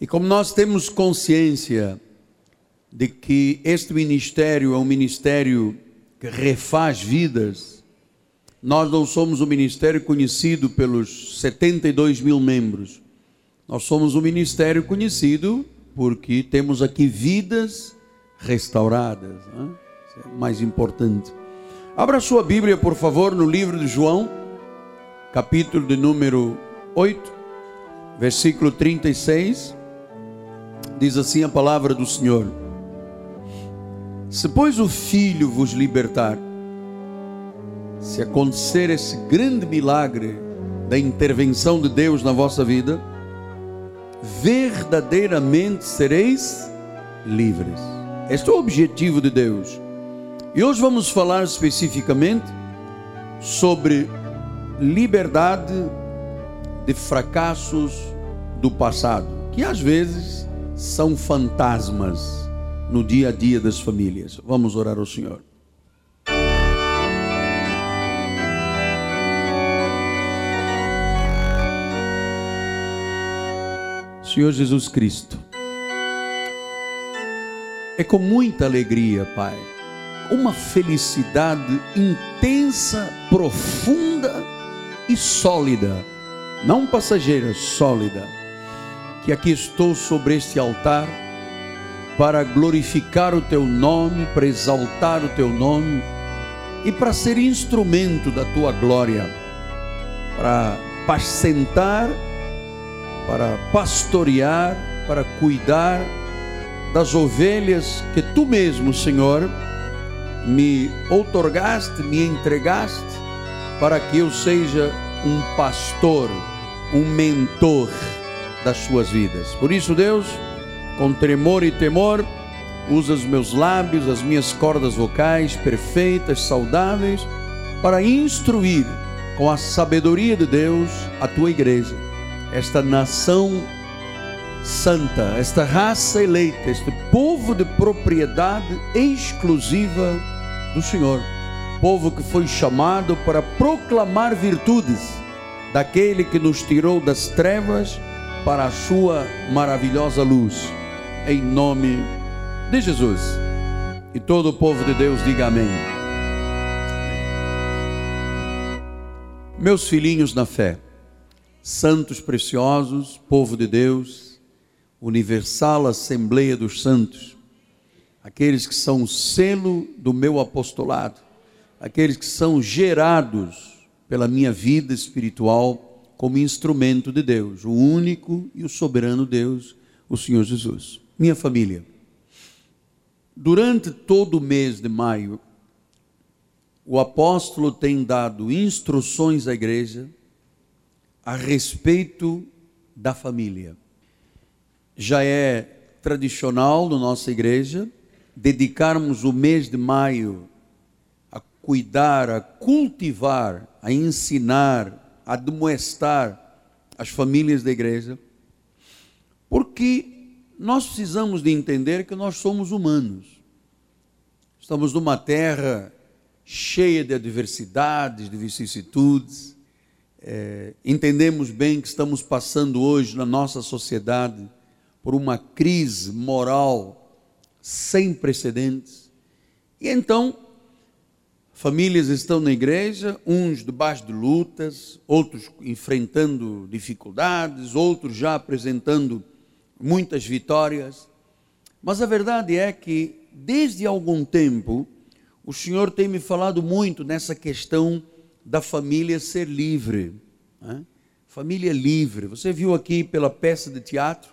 E como nós temos consciência de que este ministério é um ministério que refaz vidas, nós não somos um ministério conhecido pelos 72 mil membros. Nós somos um ministério conhecido porque temos aqui vidas restauradas. Né? Isso é mais importante. Abra sua Bíblia, por favor, no livro de João, capítulo de número 8, versículo 36. Diz assim a palavra do Senhor: Se, pois, o Filho vos libertar, se acontecer esse grande milagre da intervenção de Deus na vossa vida, verdadeiramente sereis livres. Este é o objetivo de Deus. E hoje vamos falar especificamente sobre liberdade de fracassos do passado, que às vezes são fantasmas no dia a dia das famílias. Vamos orar ao Senhor. Senhor Jesus Cristo, é com muita alegria, Pai uma felicidade intensa, profunda e sólida, não passageira, sólida, que aqui estou sobre este altar para glorificar o teu nome, para exaltar o teu nome e para ser instrumento da tua glória, para pacentar, para pastorear, para cuidar das ovelhas que tu mesmo, Senhor, me outorgaste, me entregaste para que eu seja um pastor, um mentor das suas vidas. Por isso, Deus, com tremor e temor, usa os meus lábios, as minhas cordas vocais perfeitas, saudáveis, para instruir com a sabedoria de Deus a tua igreja, esta nação santa, esta raça eleita, este povo de propriedade exclusiva do Senhor, povo que foi chamado para proclamar virtudes daquele que nos tirou das trevas para a sua maravilhosa luz, em nome de Jesus. E todo o povo de Deus diga amém. Meus filhinhos na fé, santos preciosos, povo de Deus, universal Assembleia dos Santos, aqueles que são o selo do meu apostolado, aqueles que são gerados pela minha vida espiritual como instrumento de Deus, o único e o soberano Deus, o Senhor Jesus. Minha família, durante todo o mês de maio, o apóstolo tem dado instruções à igreja a respeito da família. Já é tradicional na nossa igreja dedicarmos o mês de maio a cuidar, a cultivar, a ensinar, a demoestar as famílias da igreja, porque nós precisamos de entender que nós somos humanos. Estamos numa terra cheia de adversidades, de vicissitudes. É, entendemos bem que estamos passando hoje na nossa sociedade por uma crise moral sem precedentes. E então, famílias estão na igreja, uns debaixo de lutas, outros enfrentando dificuldades, outros já apresentando muitas vitórias. Mas a verdade é que, desde algum tempo, o Senhor tem me falado muito nessa questão da família ser livre. Né? Família livre. Você viu aqui pela peça de teatro,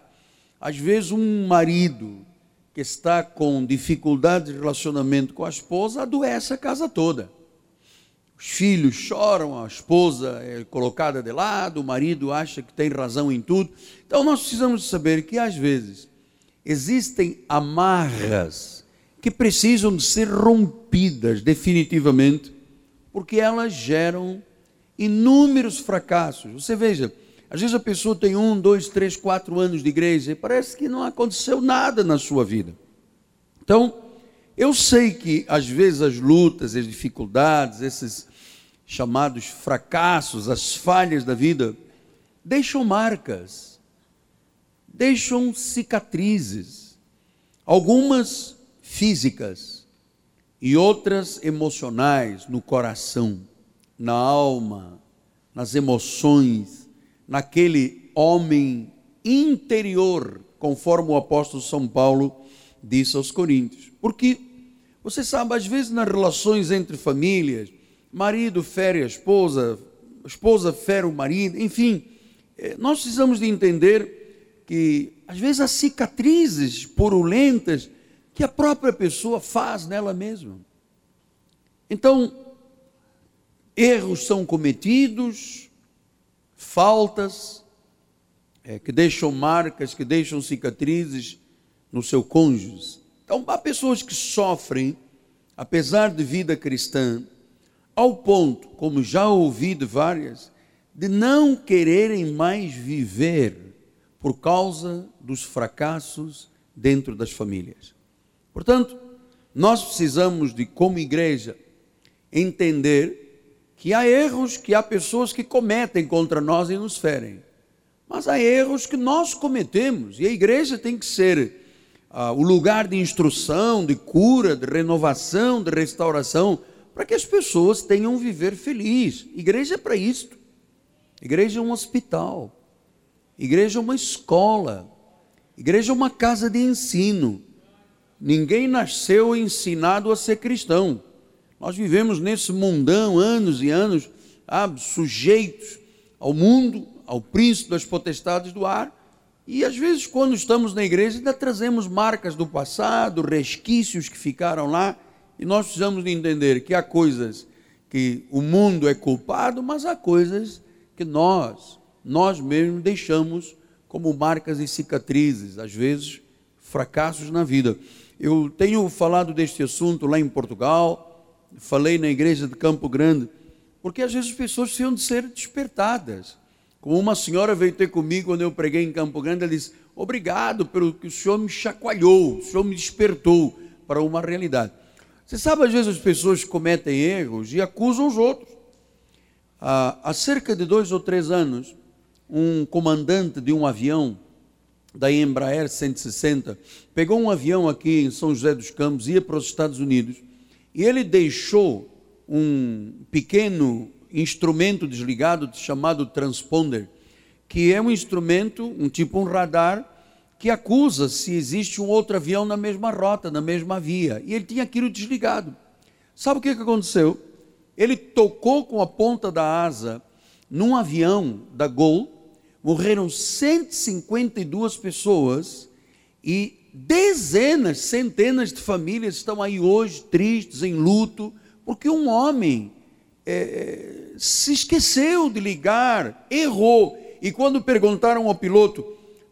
às vezes um marido que está com dificuldade de relacionamento com a esposa adoece a casa toda. Os filhos choram, a esposa é colocada de lado, o marido acha que tem razão em tudo. Então nós precisamos saber que às vezes existem amarras que precisam de ser rompidas definitivamente, porque elas geram inúmeros fracassos. Você veja, às vezes a pessoa tem um, dois, três, quatro anos de igreja e parece que não aconteceu nada na sua vida. Então, eu sei que às vezes as lutas, as dificuldades, esses chamados fracassos, as falhas da vida, deixam marcas, deixam cicatrizes, algumas físicas e outras emocionais no coração, na alma, nas emoções, naquele homem interior, conforme o apóstolo São Paulo disse aos Coríntios. Porque você sabe, às vezes nas relações entre famílias, marido fere a esposa, a esposa fere o marido, enfim, eh, nós precisamos de entender que às vezes há cicatrizes purulentas que a própria pessoa faz nela mesma. Então, erros são cometidos, faltas é, que deixam marcas, que deixam cicatrizes no seu cônjuge. Então, há pessoas que sofrem, apesar de vida cristã, ao ponto, como já ouvi de várias, de não quererem mais viver por causa dos fracassos dentro das famílias. Portanto, nós precisamos de, como igreja, entender que há erros que há pessoas que cometem contra nós e nos ferem. Mas há erros que nós cometemos e a igreja tem que ser ah, o lugar de instrução, de cura, de renovação, de restauração, para que as pessoas tenham um viver feliz. Igreja é para isto. Igreja é um hospital. Igreja é uma escola. Igreja é uma casa de ensino. Ninguém nasceu ensinado a ser cristão. Nós vivemos nesse mundão anos e anos, sujeitos ao mundo, ao príncipe das potestades do ar. E às vezes, quando estamos na igreja, ainda trazemos marcas do passado, resquícios que ficaram lá. E nós precisamos de entender que há coisas que o mundo é culpado, mas há coisas que nós, nós mesmos deixamos como marcas e cicatrizes, às vezes fracassos na vida. Eu tenho falado deste assunto lá em Portugal, falei na igreja de Campo Grande, porque às vezes as pessoas precisam de ser despertadas. Como uma senhora veio ter comigo quando eu preguei em Campo Grande, ela disse: Obrigado pelo que o senhor me chacoalhou, o senhor me despertou para uma realidade. Você sabe, às vezes as pessoas cometem erros e acusam os outros. Há, há cerca de dois ou três anos, um comandante de um avião da Embraer 160 pegou um avião aqui em São José dos Campos, ia para os Estados Unidos e ele deixou um pequeno instrumento desligado chamado transponder, que é um instrumento, um tipo um radar, que acusa se existe um outro avião na mesma rota, na mesma via. E ele tinha aquilo desligado. Sabe o que aconteceu? Ele tocou com a ponta da asa num avião da Gol, morreram 152 pessoas e dezenas, centenas de famílias estão aí hoje tristes, em luto, porque um homem é, se esqueceu de ligar, errou. E quando perguntaram ao piloto,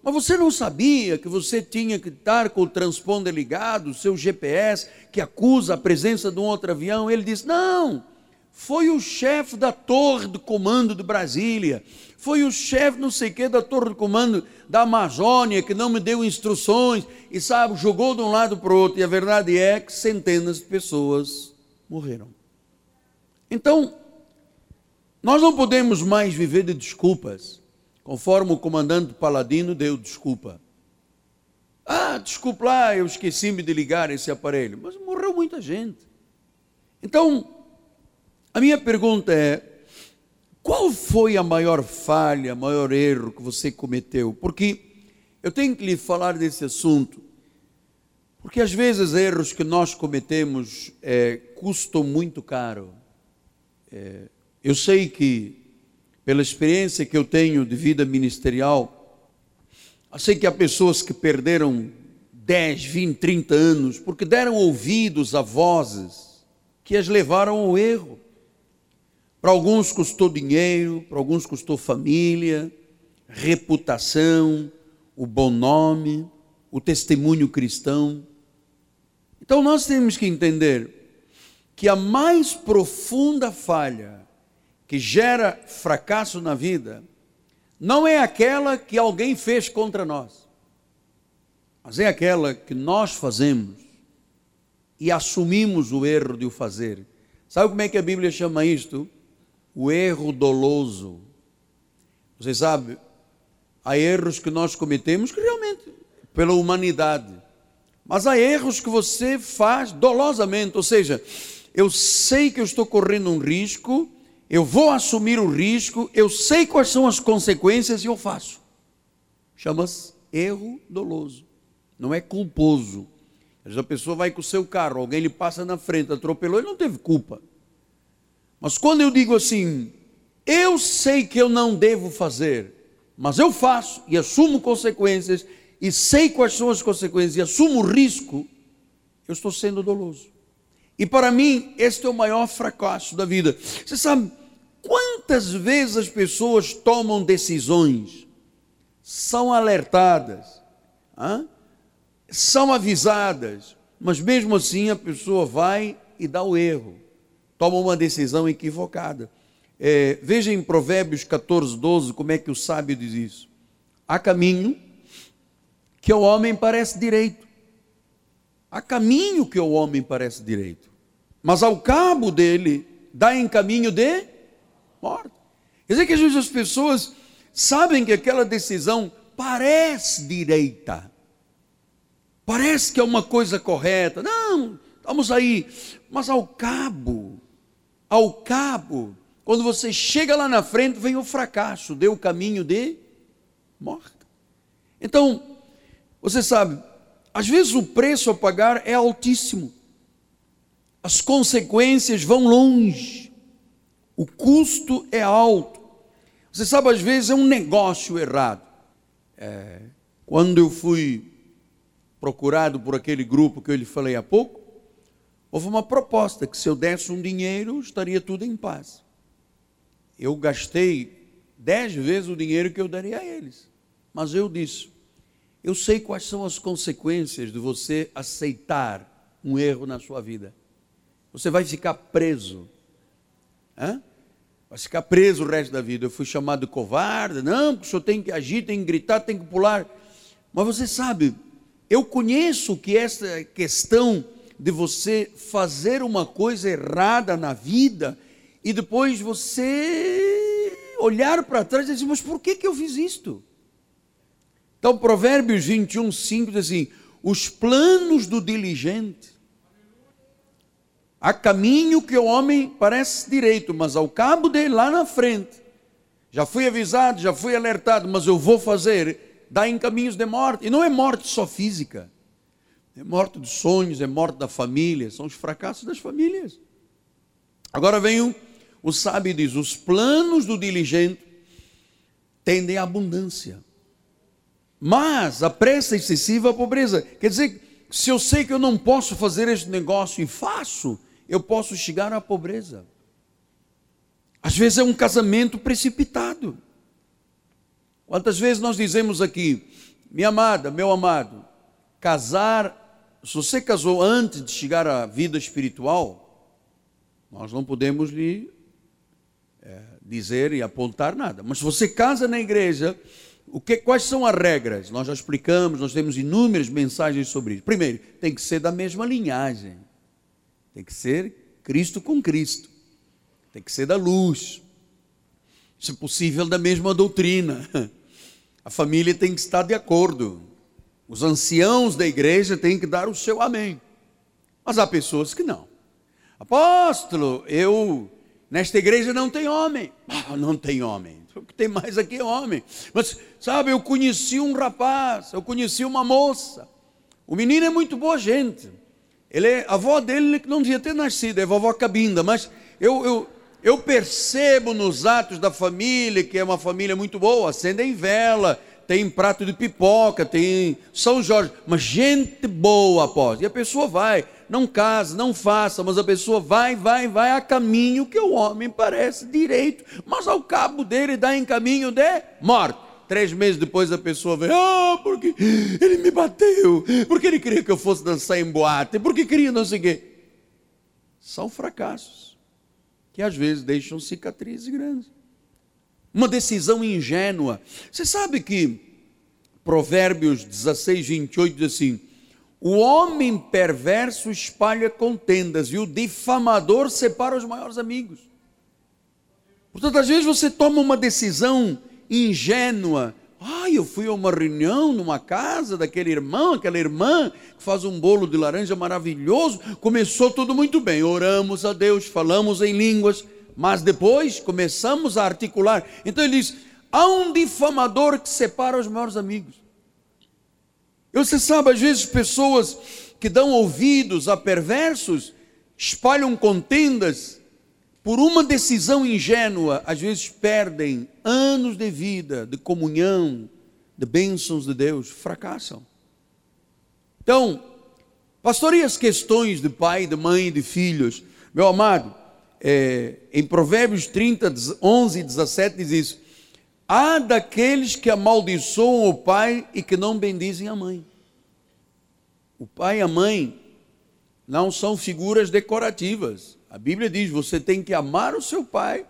mas você não sabia que você tinha que estar com o transponder ligado, o seu GPS, que acusa a presença de um outro avião? Ele disse: Não, foi o chefe da torre do comando de Brasília, foi o chefe não sei que da torre de comando da Amazônia que não me deu instruções e sabe, jogou de um lado para o outro. E a verdade é que centenas de pessoas morreram. Então, nós não podemos mais viver de desculpas, conforme o comandante Paladino deu desculpa. Ah, desculpa lá, eu esqueci-me de ligar esse aparelho. Mas morreu muita gente. Então, a minha pergunta é: qual foi a maior falha, maior erro que você cometeu? Porque eu tenho que lhe falar desse assunto, porque às vezes erros que nós cometemos é, custam muito caro. É, eu sei que, pela experiência que eu tenho de vida ministerial, eu sei que há pessoas que perderam 10, 20, 30 anos porque deram ouvidos a vozes que as levaram ao erro. Para alguns custou dinheiro, para alguns custou família, reputação, o bom nome, o testemunho cristão. Então nós temos que entender que a mais profunda falha que gera fracasso na vida não é aquela que alguém fez contra nós, mas é aquela que nós fazemos e assumimos o erro de o fazer. Sabe como é que a Bíblia chama isto? O erro doloso. Você sabe, Há erros que nós cometemos que realmente, pela humanidade. Mas há erros que você faz dolosamente, ou seja, eu sei que eu estou correndo um risco, eu vou assumir o risco, eu sei quais são as consequências e eu faço. Chama-se erro doloso, não é culposo. Às vezes a pessoa vai com o seu carro, alguém lhe passa na frente, atropelou, ele não teve culpa. Mas quando eu digo assim, eu sei que eu não devo fazer, mas eu faço e assumo consequências, e sei quais são as consequências e assumo o risco, eu estou sendo doloso. E para mim, este é o maior fracasso da vida. Você sabe quantas vezes as pessoas tomam decisões, são alertadas, hein? são avisadas, mas mesmo assim a pessoa vai e dá o erro, toma uma decisão equivocada. É, veja em Provérbios 14, 12 como é que o sábio diz isso. Há caminho que ao homem parece direito. Há caminho que ao homem parece direito. Mas ao cabo dele dá em caminho de morte. Quer dizer que às vezes as pessoas sabem que aquela decisão parece direita. Parece que é uma coisa correta. Não, estamos aí. Mas ao cabo, ao cabo, quando você chega lá na frente, vem o fracasso, deu o caminho de morte. Então, você sabe, às vezes o preço a pagar é altíssimo, as consequências vão longe, o custo é alto. Você sabe, às vezes é um negócio errado. É, quando eu fui procurado por aquele grupo que eu lhe falei há pouco, houve uma proposta que se eu desse um dinheiro, estaria tudo em paz. Eu gastei dez vezes o dinheiro que eu daria a eles. Mas eu disse, eu sei quais são as consequências de você aceitar um erro na sua vida. Você vai ficar preso. Hã? Vai ficar preso o resto da vida. Eu fui chamado de covarde. Não, porque o senhor tem que agir, tem que gritar, tem que pular. Mas você sabe, eu conheço que essa questão de você fazer uma coisa errada na vida e depois você olhar para trás e dizer, mas por que, que eu fiz isto? Então, Provérbios 21, 5 diz assim: os planos do diligente. Há caminho que o homem parece direito, mas ao cabo dele, lá na frente, já fui avisado, já fui alertado, mas eu vou fazer, dá em caminhos de morte. E não é morte só física, é morte dos sonhos, é morte da família, são os fracassos das famílias. Agora vem o, o sábio diz: os planos do diligente tendem à abundância mas a pressa excessiva a pobreza. Quer dizer, se eu sei que eu não posso fazer este negócio e faço, eu posso chegar à pobreza. Às vezes é um casamento precipitado. Quantas vezes nós dizemos aqui, minha amada, meu amado, casar, se você casou antes de chegar à vida espiritual, nós não podemos lhe é, dizer e apontar nada. Mas se você casa na igreja, o que, quais são as regras? Nós já explicamos, nós temos inúmeras mensagens sobre isso. Primeiro, tem que ser da mesma linhagem. Tem que ser Cristo com Cristo. Tem que ser da luz. Se possível, da mesma doutrina. A família tem que estar de acordo. Os anciãos da igreja têm que dar o seu amém. Mas há pessoas que não. Apóstolo, eu nesta igreja não tem homem. Ah, não tem homem. O que tem mais aqui é homem. Mas, sabe, eu conheci um rapaz, eu conheci uma moça. O menino é muito boa gente. Ele é, a avó dele não devia ter nascido, é vovó Cabinda, mas eu, eu, eu percebo nos atos da família, que é uma família muito boa, acendem vela, tem prato de pipoca, tem São Jorge, mas gente boa após. E a pessoa vai, não casa, não faça, mas a pessoa vai, vai, vai a caminho que o homem parece direito, mas ao cabo dele dá em caminho de morte. Três meses depois a pessoa vem, ah, porque ele me bateu, porque ele queria que eu fosse dançar em boate, porque queria não sei o quê. São fracassos que às vezes deixam cicatrizes grandes. Uma decisão ingênua. Você sabe que Provérbios 16, 28 diz assim: o homem perverso espalha contendas e o difamador separa os maiores amigos. Portanto, às vezes você toma uma decisão ingênua, Ai, eu fui a uma reunião numa casa daquele irmão, aquela irmã que faz um bolo de laranja maravilhoso. Começou tudo muito bem. Oramos a Deus, falamos em línguas, mas depois começamos a articular. Então ele diz: há um difamador que separa os maiores amigos. Você sabe, às vezes, pessoas que dão ouvidos a perversos espalham contendas por uma decisão ingênua, às vezes perdem anos de vida, de comunhão, de bênçãos de Deus, fracassam. Então, pastor, e as questões de pai, de mãe, de filhos? Meu amado, é, em Provérbios 30, 11 e 17 diz isso: há daqueles que amaldiçoam o pai e que não bendizem a mãe. O pai e a mãe não são figuras decorativas. A Bíblia diz: você tem que amar o seu pai,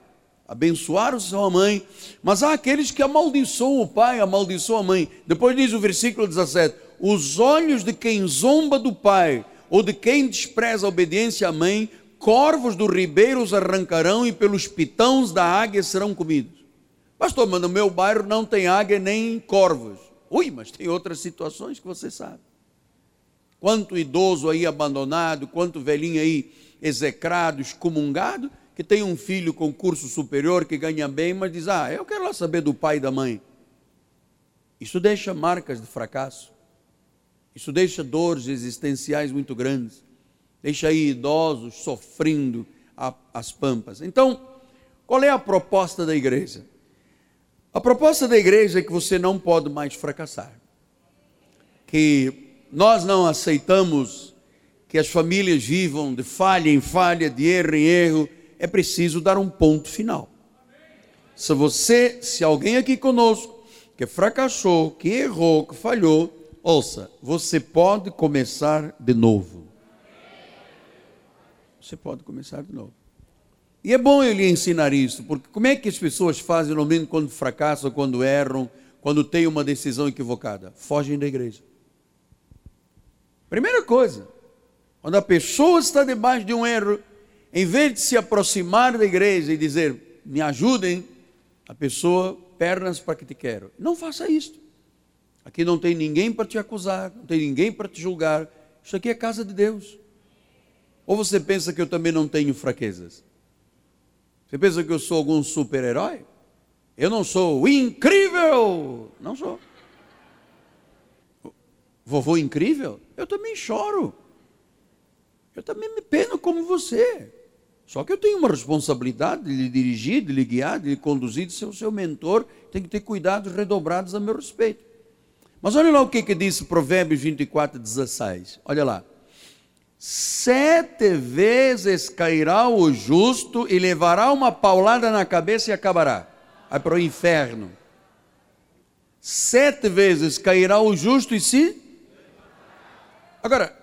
abençoar a sua mãe, mas há aqueles que amaldiçoam o pai, amaldiçoam a mãe. Depois diz o versículo 17: os olhos de quem zomba do pai ou de quem despreza a obediência à mãe, corvos do ribeiro os arrancarão e pelos pitões da águia serão comidos. Pastor, mas no meu bairro não tem águia nem corvos. Ui, mas tem outras situações que você sabe. Quanto idoso aí abandonado, quanto velhinho aí execrado, excomungado, que tem um filho com curso superior que ganha bem, mas diz: Ah, eu quero lá saber do pai e da mãe. Isso deixa marcas de fracasso. Isso deixa dores existenciais muito grandes. Deixa aí idosos sofrendo as pampas. Então, qual é a proposta da igreja? A proposta da igreja é que você não pode mais fracassar. Que nós não aceitamos que as famílias vivam de falha em falha, de erro em erro, é preciso dar um ponto final. Se você, se alguém aqui conosco que fracassou, que errou, que falhou, ouça, você pode começar de novo. Você pode começar de novo. E é bom eu lhe ensinar isso, porque como é que as pessoas fazem no momento quando fracassam, quando erram, quando têm uma decisão equivocada? Fogem da igreja. Primeira coisa, quando a pessoa está debaixo de um erro, em vez de se aproximar da igreja e dizer, me ajudem, a pessoa, pernas para que te quero. Não faça isto. Aqui não tem ninguém para te acusar, não tem ninguém para te julgar. Isso aqui é casa de Deus. Ou você pensa que eu também não tenho fraquezas? Você pensa que eu sou algum super-herói? Eu não sou incrível! Não sou. Vovô incrível? Eu também choro. Eu também me peno como você. Só que eu tenho uma responsabilidade de lhe dirigir, de lhe guiar, de lhe conduzir, de ser o seu mentor. Tem que ter cuidados redobrados a meu respeito. Mas olha lá o que, que disse Provérbios 24, 16. Olha lá. Sete vezes cairá o justo e levará uma paulada na cabeça e acabará. Vai para o inferno. Sete vezes cairá o justo e se. Agora,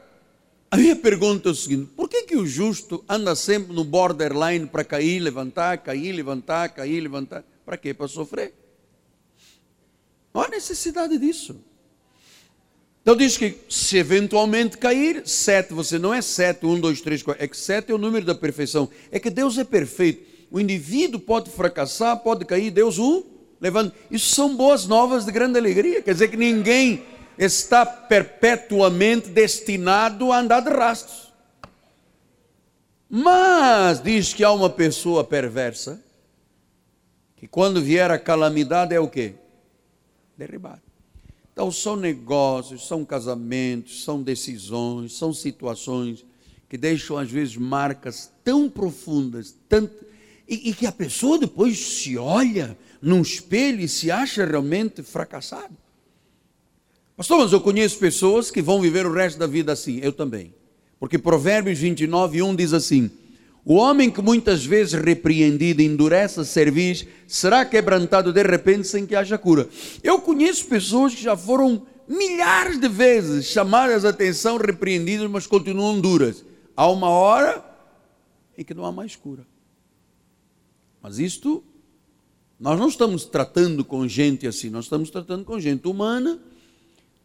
a minha pergunta é o seguinte: por que, que o justo anda sempre no borderline para cair, levantar, cair, levantar, cair, levantar? Para quê? Para sofrer? Não há necessidade disso. Então diz que se eventualmente cair, sete, você não é sete, um, dois, três, quatro, é que sete é o número da perfeição. É que Deus é perfeito. O indivíduo pode fracassar, pode cair, Deus o levanta. Isso são boas novas de grande alegria. Quer dizer que ninguém está perpetuamente destinado a andar de rastros. Mas diz que há uma pessoa perversa que quando vier a calamidade é o quê? Derribada. Então são negócios, são casamentos, são decisões, são situações que deixam às vezes marcas tão profundas, tanto, e, e que a pessoa depois se olha num espelho e se acha realmente fracassado. Pastor, mas eu conheço pessoas que vão viver o resto da vida assim, eu também. Porque Provérbios 29, 1 diz assim: O homem que muitas vezes repreendido endurece a cerviz, será quebrantado de repente sem que haja cura. Eu conheço pessoas que já foram milhares de vezes chamadas a atenção, repreendidas, mas continuam duras. Há uma hora em que não há mais cura. Mas isto, nós não estamos tratando com gente assim, nós estamos tratando com gente humana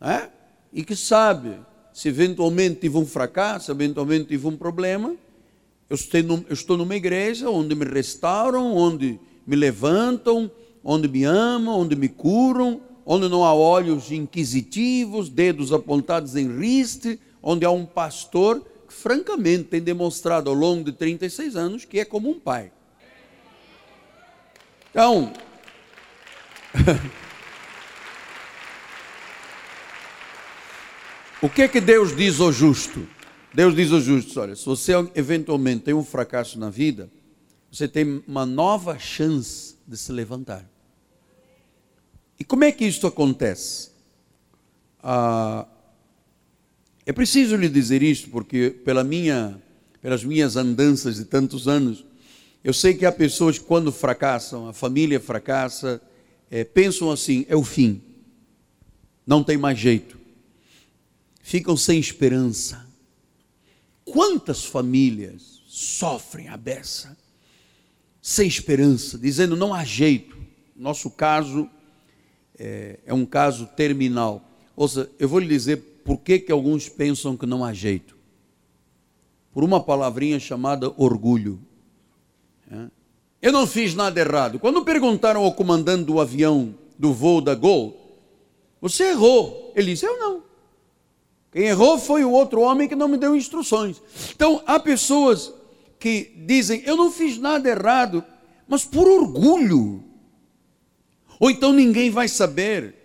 é? e que sabe se eventualmente tive um fracasso, eventualmente tive um problema, eu estou, numa igreja onde me restauram, onde me levantam, onde me amam, onde me curam, onde não há olhos inquisitivos, dedos apontados em riste, onde há um pastor que, francamente, tem demonstrado ao longo de 36 anos que é como um pai. Então, o que é que Deus diz ao justo? Deus diz ao justo: olha, se você eventualmente tem um fracasso na vida, você tem uma nova chance de se levantar. E como é que isso acontece? Ah, é preciso lhe dizer isto, porque pela minha, pelas minhas andanças de tantos anos, eu sei que há pessoas que quando fracassam, a família fracassa, é, pensam assim, é o fim, não tem mais jeito, ficam sem esperança. Quantas famílias sofrem a beça, sem esperança, dizendo não há jeito. Nosso caso é, é um caso terminal. Ou seja, eu vou lhe dizer por que, que alguns pensam que não há jeito. Por uma palavrinha chamada orgulho. É. Eu não fiz nada errado. Quando perguntaram ao comandante do avião do voo da Gol, você errou. Ele disse: Eu não. Quem errou foi o outro homem que não me deu instruções. Então, há pessoas que dizem: Eu não fiz nada errado, mas por orgulho. Ou então ninguém vai saber.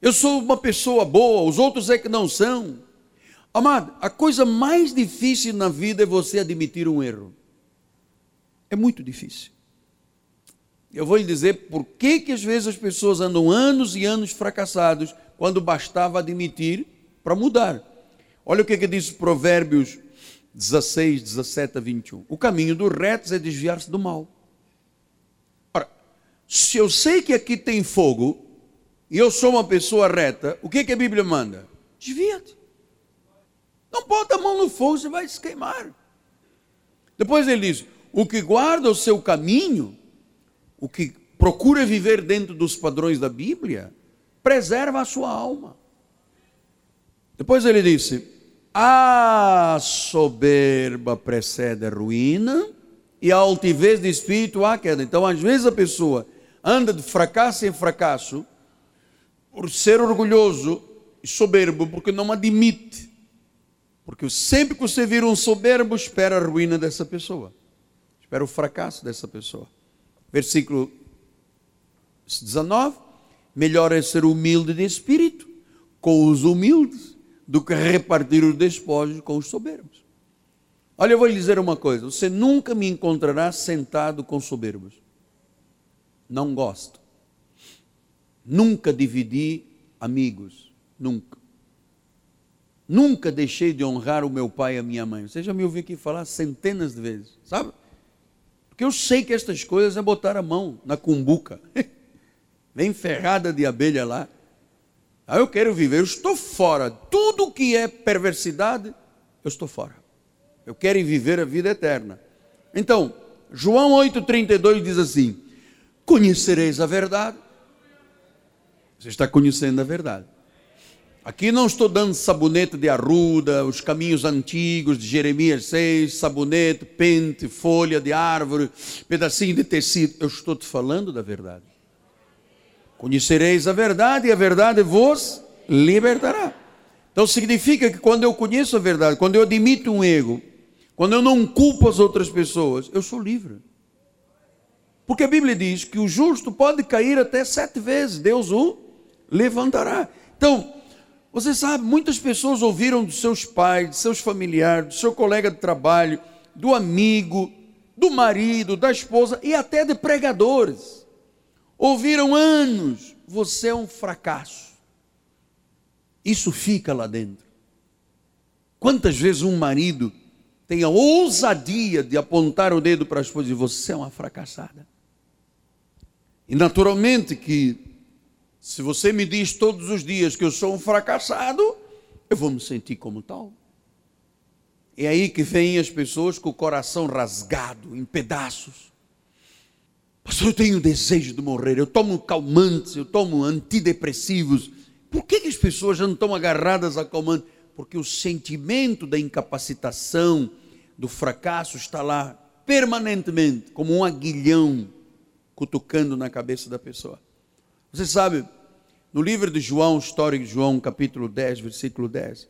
Eu sou uma pessoa boa, os outros é que não são. Amado, a coisa mais difícil na vida é você admitir um erro. É muito difícil. Eu vou lhe dizer por que, que às vezes as pessoas andam anos e anos fracassados quando bastava admitir para mudar. Olha o que, que diz Provérbios 16, 17 a 21. O caminho dos retos é desviar-se do mal. Ora, se eu sei que aqui tem fogo e eu sou uma pessoa reta, o que, que a Bíblia manda? Desvia-te. Não bota a mão no fogo, você vai se queimar. Depois ele diz: o que guarda o seu caminho, o que procura viver dentro dos padrões da Bíblia, preserva a sua alma. Depois ele disse: a soberba precede a ruína e a altivez de espírito a queda. Então, às vezes a pessoa anda de fracasso em fracasso por ser orgulhoso e soberbo, porque não admite. Porque sempre que você vira um soberbo, espera a ruína dessa pessoa. Espera o fracasso dessa pessoa. Versículo 19: Melhor é ser humilde de espírito com os humildes do que repartir os despojos com os soberbos. Olha, eu vou lhe dizer uma coisa: você nunca me encontrará sentado com soberbos. Não gosto. Nunca dividi amigos. Nunca. Nunca deixei de honrar o meu pai e a minha mãe. Você já me ouviu aqui falar centenas de vezes, sabe? Porque eu sei que estas coisas é botar a mão na cumbuca. Vem ferrada de abelha lá. Ah, eu quero viver, eu estou fora. Tudo que é perversidade, eu estou fora. Eu quero viver a vida eterna. Então, João 8,32 diz assim: Conhecereis a verdade. Você está conhecendo a verdade. Aqui não estou dando sabonete de arruda, os caminhos antigos de Jeremias 6, sabonete, pente, folha de árvore, pedacinho de tecido. Eu estou te falando da verdade. Conhecereis a verdade e a verdade vos libertará. Então significa que quando eu conheço a verdade, quando eu admito um erro, quando eu não culpo as outras pessoas, eu sou livre. Porque a Bíblia diz que o justo pode cair até sete vezes, Deus o levantará. Então, você sabe, muitas pessoas ouviram dos seus pais, de seus familiares, do seu colega de trabalho, do amigo, do marido, da esposa e até de pregadores Ouviram anos, você é um fracasso. Isso fica lá dentro. Quantas vezes um marido tem a ousadia de apontar o dedo para a esposa e dizer: Você é uma fracassada. E naturalmente que, se você me diz todos os dias que eu sou um fracassado, eu vou me sentir como tal. É aí que vêm as pessoas com o coração rasgado, em pedaços Pastor, eu tenho desejo de morrer, eu tomo calmantes, eu tomo antidepressivos. Por que, as pessoas já não estão agarradas a calmantes? Porque o sentimento da incapacitação, do fracasso está lá permanentemente, como um aguilhão cutucando na cabeça da pessoa. Você sabe, no livro de João, história de João, capítulo 10, versículo 10.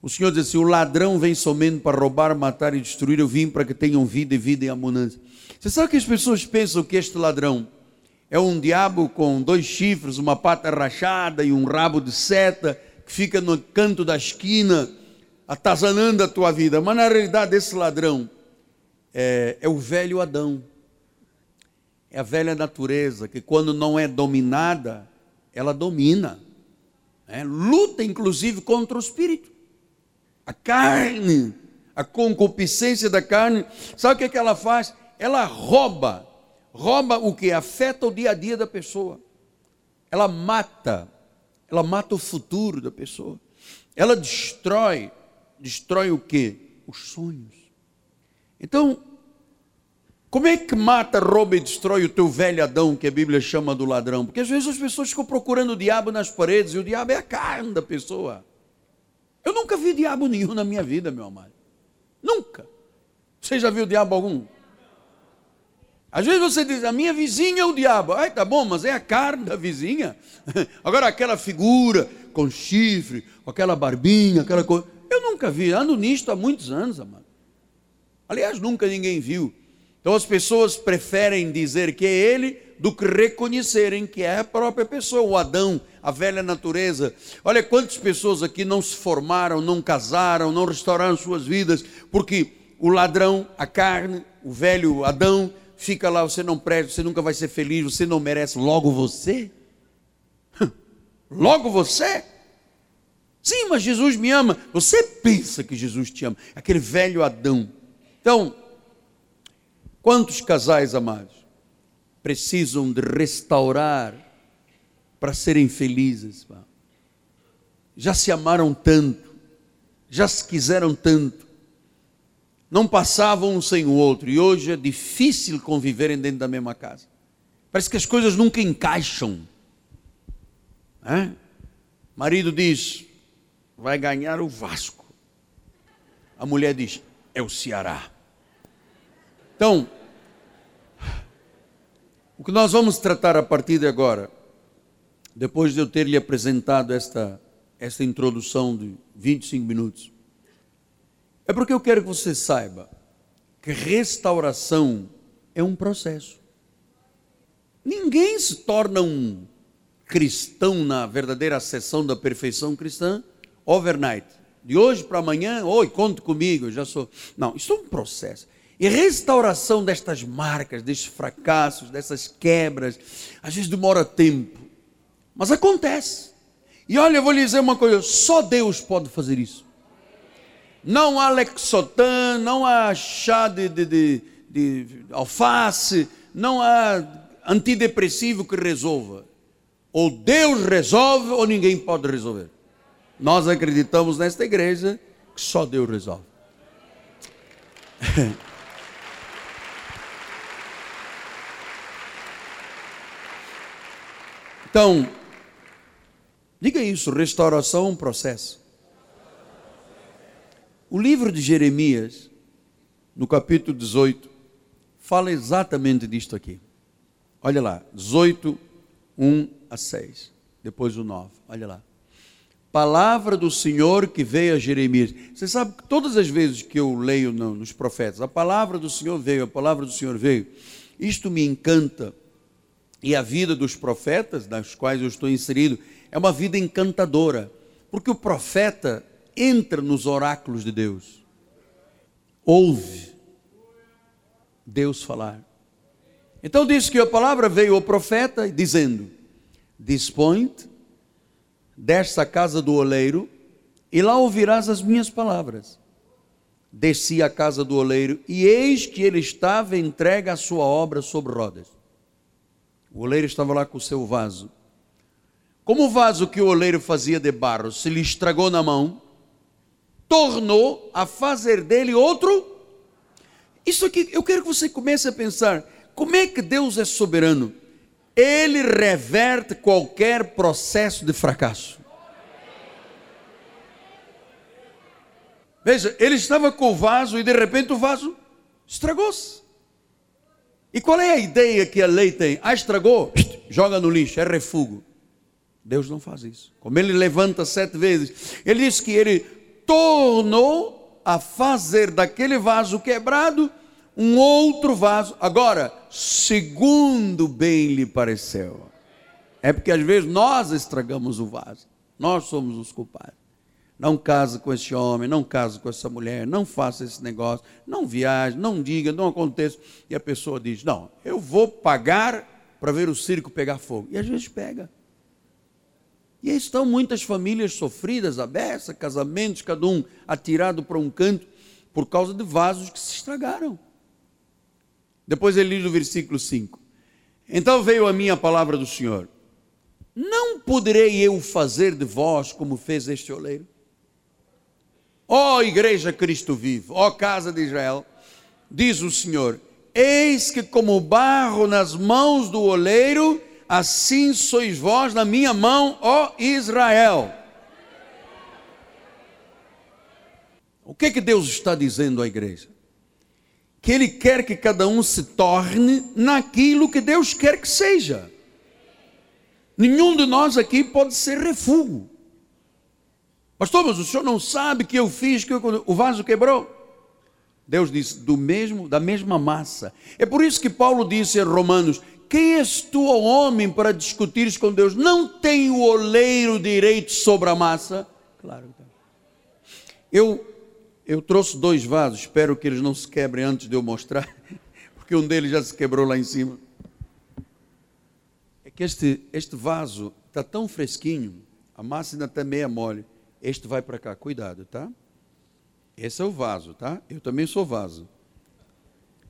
O Senhor diz assim: O ladrão vem somente para roubar, matar e destruir. Eu vim para que tenham vida e vida em abundância. Você sabe que as pessoas pensam que este ladrão é um diabo com dois chifres, uma pata rachada e um rabo de seta que fica no canto da esquina atazanando a tua vida. Mas na realidade, esse ladrão é, é o velho Adão. É a velha natureza que, quando não é dominada, ela domina. É, luta, inclusive, contra o espírito. A carne, a concupiscência da carne. Sabe o que, é que ela faz? Ela rouba. Rouba o que afeta o dia a dia da pessoa. Ela mata. Ela mata o futuro da pessoa. Ela destrói destrói o que? Os sonhos. Então, como é que mata, rouba e destrói o teu velho Adão, que a Bíblia chama do ladrão? Porque às vezes as pessoas ficam procurando o diabo nas paredes e o diabo é a carne da pessoa. Eu nunca vi diabo nenhum na minha vida, meu amado. Nunca. Você já viu diabo algum? Às vezes você diz, a minha vizinha é o diabo. Ai, tá bom, mas é a carne da vizinha. Agora aquela figura com chifre, com aquela barbinha, aquela coisa. Eu nunca vi, ando nisto há muitos anos, amado. Aliás, nunca ninguém viu. Então as pessoas preferem dizer que é ele do que reconhecerem que é a própria pessoa, o Adão, a velha natureza. Olha quantas pessoas aqui não se formaram, não casaram, não restauraram suas vidas, porque o ladrão, a carne, o velho Adão, fica lá, você não presta, você nunca vai ser feliz, você não merece, logo você? Logo você? Sim, mas Jesus me ama. Você pensa que Jesus te ama. Aquele velho Adão. Então, quantos casais amados precisam de restaurar para serem felizes? Já se amaram tanto, já se quiseram tanto, não passavam um sem o outro e hoje é difícil conviverem dentro da mesma casa. Parece que as coisas nunca encaixam. É? Marido diz: vai ganhar o Vasco. A mulher diz: é o Ceará. Então, o que nós vamos tratar a partir de agora, depois de eu ter lhe apresentado esta, esta introdução de 25 minutos, é porque eu quero que você saiba que restauração é um processo. Ninguém se torna um cristão na verdadeira acessão da perfeição cristã overnight. De hoje para amanhã, oi, conte comigo, eu já sou. Não, isso é um processo. E restauração destas marcas, destes fracassos, dessas quebras, às vezes demora tempo, mas acontece. E olha, eu vou lhe dizer uma coisa: só Deus pode fazer isso. Não há Lexotan, não há chá de, de, de, de alface, não há antidepressivo que resolva. Ou Deus resolve, ou ninguém pode resolver. Nós acreditamos nesta igreja que só Deus resolve. Então, diga isso: restauração é um processo. O livro de Jeremias, no capítulo 18, fala exatamente disto aqui. Olha lá, 18, 1 a 6. Depois o 9. Olha lá palavra do Senhor que veio a Jeremias. Você sabe que todas as vezes que eu leio nos profetas, a palavra do Senhor veio, a palavra do Senhor veio. Isto me encanta. E a vida dos profetas, das quais eu estou inserido, é uma vida encantadora. Porque o profeta entra nos oráculos de Deus. Ouve Deus falar. Então diz que a palavra veio ao profeta dizendo: Dispõe desta casa do oleiro, e lá ouvirás as minhas palavras. Desci à casa do oleiro, e eis que ele estava entregue à sua obra sobre rodas. O oleiro estava lá com o seu vaso. Como o vaso que o oleiro fazia de barro se lhe estragou na mão, tornou a fazer dele outro. Isso aqui, eu quero que você comece a pensar: como é que Deus é soberano? ele reverte qualquer processo de fracasso. Veja, ele estava com o vaso e de repente o vaso estragou-se. E qual é a ideia que a lei tem? Ah, estragou, joga no lixo, é refugo. Deus não faz isso. Como ele levanta sete vezes, ele diz que ele tornou a fazer daquele vaso quebrado um outro vaso. Agora, segundo bem lhe pareceu. É porque às vezes nós estragamos o vaso. Nós somos os culpados. Não case com esse homem, não case com essa mulher, não faça esse negócio, não viaje, não diga, não aconteça. E a pessoa diz: Não, eu vou pagar para ver o circo pegar fogo. E às vezes pega. E aí estão muitas famílias sofridas, abessas, casamentos, cada um atirado para um canto, por causa de vasos que se estragaram. Depois ele diz o versículo 5: Então veio a minha palavra do Senhor: Não poderei eu fazer de vós como fez este oleiro? Ó oh, igreja Cristo vivo, ó oh, casa de Israel, diz o Senhor: Eis que como barro nas mãos do oleiro, assim sois vós na minha mão, ó Israel. O que que Deus está dizendo à igreja? Que Ele quer que cada um se torne naquilo que Deus quer que seja. Nenhum de nós aqui pode ser refúgio. Pastor, mas o senhor não sabe que eu fiz que o vaso quebrou? Deus disse, do mesmo, da mesma massa. É por isso que Paulo disse em Romanos: Quem és tu, homem, para discutires com Deus? Não tem o oleiro direito sobre a massa? Claro. Eu, eu trouxe dois vasos, espero que eles não se quebrem antes de eu mostrar, porque um deles já se quebrou lá em cima. É que este, este vaso está tão fresquinho, a massa ainda está meia mole este vai para cá, cuidado, tá? Esse é o vaso, tá? Eu também sou vaso.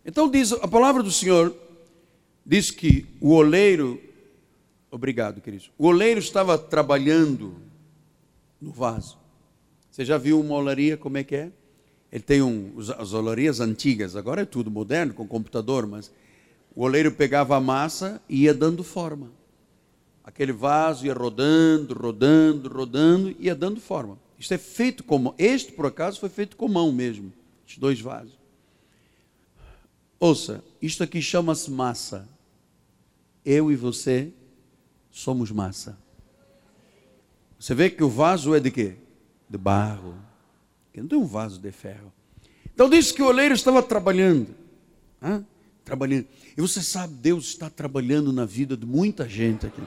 Então diz a palavra do Senhor diz que o oleiro, obrigado, querido. O oleiro estava trabalhando no vaso. Você já viu uma olaria como é que é? Ele tem um, as olarias antigas, agora é tudo moderno com computador, mas o oleiro pegava a massa e ia dando forma aquele vaso ia rodando, rodando, rodando, ia dando forma. Isto é feito com Este, por acaso, foi feito com mão mesmo. Estes dois vasos. Ouça, isto aqui chama-se massa. Eu e você somos massa. Você vê que o vaso é de quê? De barro. Que não tem um vaso de ferro. Então diz que o oleiro estava trabalhando. Hã? Trabalhando. E você sabe, Deus está trabalhando na vida de muita gente aqui.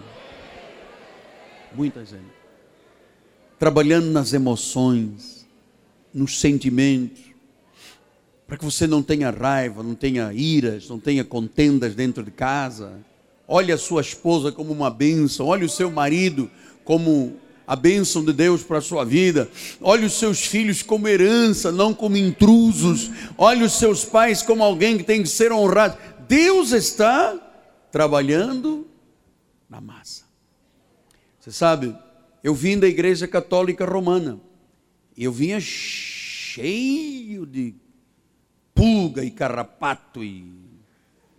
Muita gente. Trabalhando nas emoções, nos sentimentos, para que você não tenha raiva, não tenha iras, não tenha contendas dentro de casa. Olhe a sua esposa como uma bênção, olhe o seu marido como a bênção de Deus para a sua vida. Olhe os seus filhos como herança, não como intrusos. Olhe os seus pais como alguém que tem que ser honrado. Deus está trabalhando na massa. Você sabe, eu vim da igreja católica romana. E eu vinha cheio de pulga e carrapato e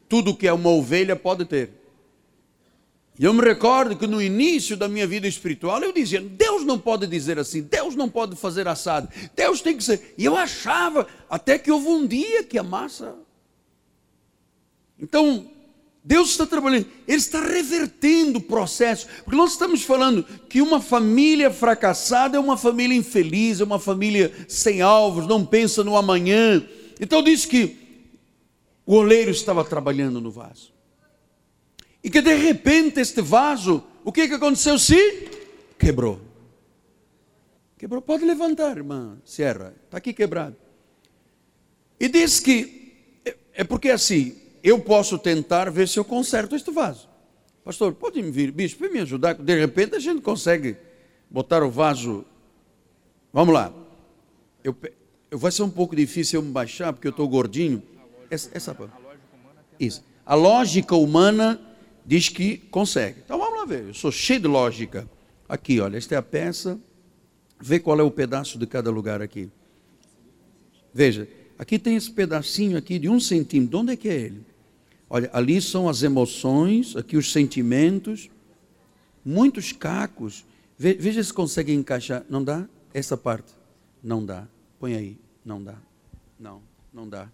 tudo que uma ovelha pode ter. E eu me recordo que no início da minha vida espiritual eu dizia: Deus não pode dizer assim, Deus não pode fazer assado, Deus tem que ser. E eu achava, até que houve um dia que a massa. Então, Deus está trabalhando, Ele está revertendo o processo, porque nós estamos falando que uma família fracassada é uma família infeliz, é uma família sem alvos, não pensa no amanhã. Então diz que o oleiro estava trabalhando no vaso, e que de repente este vaso, o que, que aconteceu? Se quebrou. Quebrou, pode levantar, irmã Sierra, está aqui quebrado. E diz que, é, é porque assim, eu posso tentar ver se eu conserto este vaso. Pastor, pode me vir, bispo, me ajudar? De repente a gente consegue botar o vaso. Vamos lá. Eu, eu vai ser um pouco difícil eu me baixar, porque eu estou gordinho. Essa, essa, isso. A lógica humana diz que consegue. Então vamos lá ver. Eu sou cheio de lógica. Aqui, olha, esta é a peça. Vê qual é o pedaço de cada lugar aqui. Veja, aqui tem esse pedacinho aqui de um centímetro. De onde é que é ele? Olha, ali são as emoções, aqui os sentimentos, muitos cacos. Veja se consegue encaixar. Não dá? Essa parte. Não dá. Põe aí. Não dá. Não, não dá.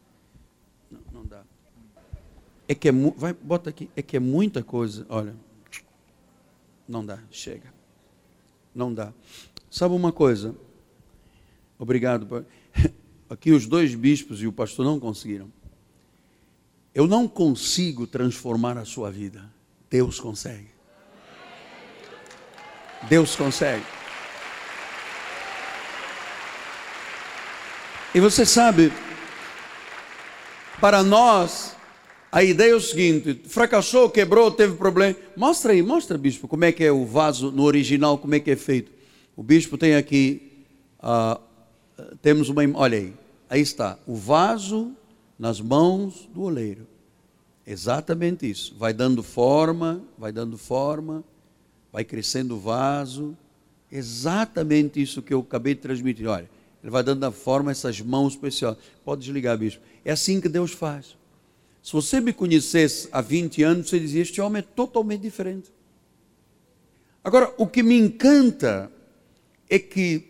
Não, não dá. É que é vai, bota aqui. É que é muita coisa. Olha. Não dá. Chega. não dá. Sabe uma coisa? Obrigado. Aqui os dois bispos e o pastor não conseguiram. Eu não consigo transformar a sua vida. Deus consegue. Deus consegue. E você sabe, para nós, a ideia é o seguinte: fracassou, quebrou, teve problema. Mostra aí, mostra, bispo, como é que é o vaso no original, como é que é feito. O bispo tem aqui, uh, temos uma, olha aí, aí está, o vaso nas mãos do oleiro. Exatamente isso. Vai dando forma, vai dando forma, vai crescendo o vaso. Exatamente isso que eu acabei de transmitir. Olha, ele vai dando a forma essas mãos especiais. Pode desligar, bispo. É assim que Deus faz. Se você me conhecesse há 20 anos, você dizia: Este homem é totalmente diferente. Agora, o que me encanta é que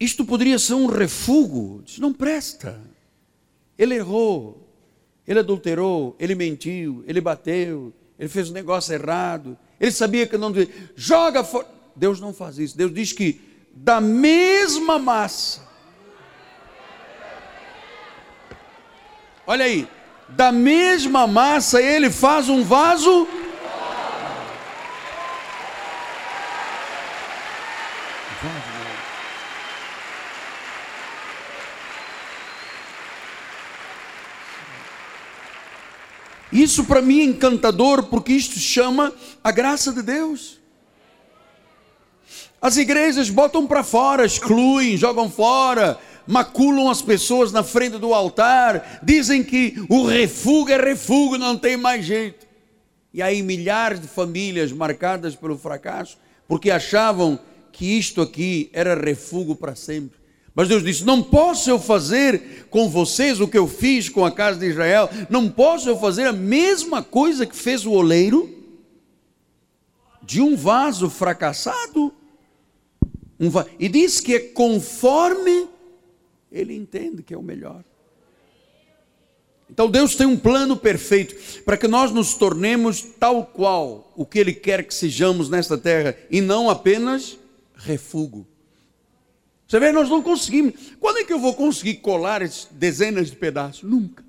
isto poderia ser um refúgio. Diz, não presta. Ele errou, ele adulterou, ele mentiu, ele bateu, ele fez um negócio errado, ele sabia que não devia. Joga fora. Deus não faz isso. Deus diz que da mesma massa. Olha aí, da mesma massa ele faz um vaso. Isso para mim é encantador, porque isto chama a graça de Deus. As igrejas botam para fora, excluem, jogam fora, maculam as pessoas na frente do altar, dizem que o refúgio é refúgio, não tem mais jeito. E aí milhares de famílias marcadas pelo fracasso, porque achavam que isto aqui era refúgio para sempre. Mas Deus disse: Não posso eu fazer com vocês o que eu fiz com a casa de Israel, não posso eu fazer a mesma coisa que fez o oleiro de um vaso fracassado um va... E diz que é conforme ele entende que é o melhor. Então Deus tem um plano perfeito para que nós nos tornemos tal qual o que Ele quer que sejamos nesta terra e não apenas refúgio. Você vê, nós não conseguimos. Quando é que eu vou conseguir colar dezenas de pedaços? Nunca.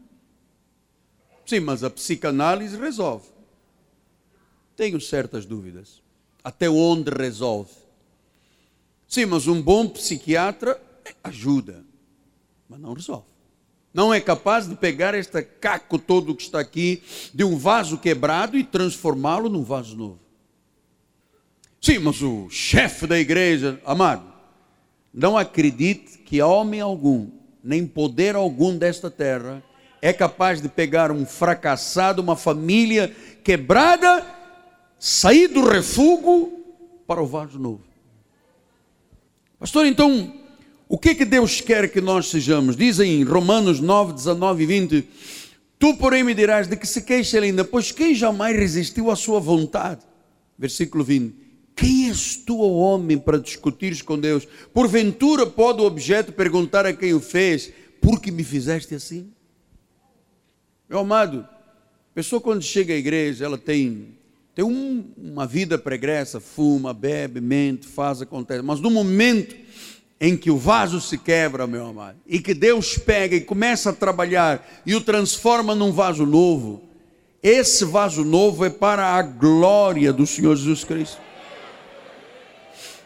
Sim, mas a psicanálise resolve. Tenho certas dúvidas. Até onde resolve? Sim, mas um bom psiquiatra ajuda, mas não resolve. Não é capaz de pegar este caco todo que está aqui, de um vaso quebrado e transformá-lo num vaso novo. Sim, mas o chefe da igreja, amado, não acredite que homem algum, nem poder algum desta terra, é capaz de pegar um fracassado, uma família quebrada, sair do refúgio para o vaso novo. Pastor, então, o que, que Deus quer que nós sejamos? Diz em Romanos 9, 19 e 20: Tu, porém, me dirás de que se queixa ele ainda, pois quem jamais resistiu à sua vontade? Versículo 20: Quem és tu, homem, para discutires com Deus? Porventura pode o objeto perguntar a quem o fez: Por que me fizeste assim? Meu amado, a pessoa quando chega à igreja, ela tem tem um, uma vida pregressa, fuma, bebe, mente, faz, acontece. Mas no momento em que o vaso se quebra, meu amado, e que Deus pega e começa a trabalhar e o transforma num vaso novo, esse vaso novo é para a glória do Senhor Jesus Cristo.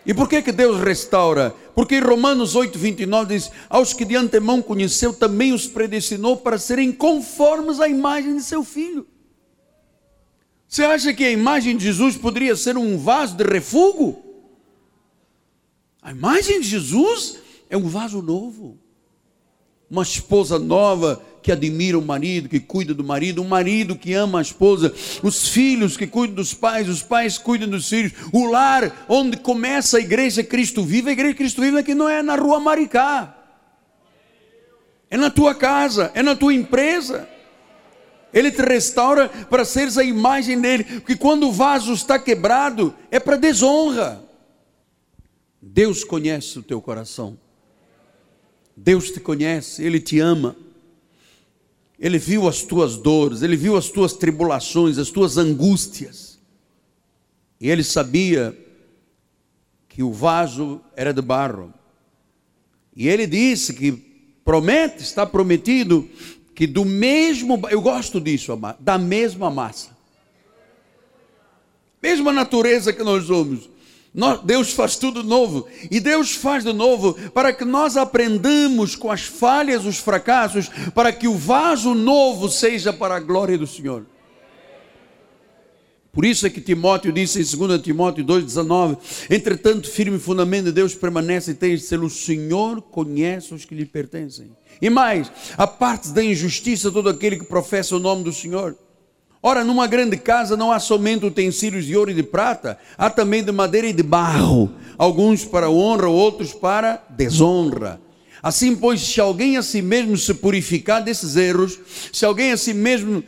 E por que, que Deus restaura? Porque em Romanos 8, 29 diz: Aos que de antemão conheceu, também os predestinou para serem conformes à imagem de seu filho. Você acha que a imagem de Jesus poderia ser um vaso de refúgio? A imagem de Jesus é um vaso novo. Uma esposa nova que admira o marido, que cuida do marido, um marido que ama a esposa, os filhos que cuidam dos pais, os pais cuidam dos filhos, o lar onde começa a igreja Cristo Vivo, a igreja Cristo Vivo aqui não é na rua Maricá, é na tua casa, é na tua empresa. Ele te restaura para seres a imagem dele, porque quando o vaso está quebrado, é para desonra. Deus conhece o teu coração. Deus te conhece, ele te ama. Ele viu as tuas dores, ele viu as tuas tribulações, as tuas angústias. E ele sabia que o vaso era de barro. E ele disse que promete, está prometido, que do mesmo, eu gosto disso, da mesma massa. Mesma natureza que nós somos. Deus faz tudo novo. E Deus faz de novo para que nós aprendamos com as falhas, os fracassos, para que o vaso novo seja para a glória do Senhor. Por isso é que Timóteo disse em 2 Timóteo 2,19: Entretanto, firme fundamento de Deus permanece e tem ser o Senhor conhece os que lhe pertencem. E mais, a parte da injustiça todo aquele que professa o nome do Senhor. Ora, numa grande casa não há somente utensílios de ouro e de prata, há também de madeira e de barro, alguns para honra, outros para desonra. Assim, pois, se alguém a si mesmo se purificar desses erros, se alguém a si mesmo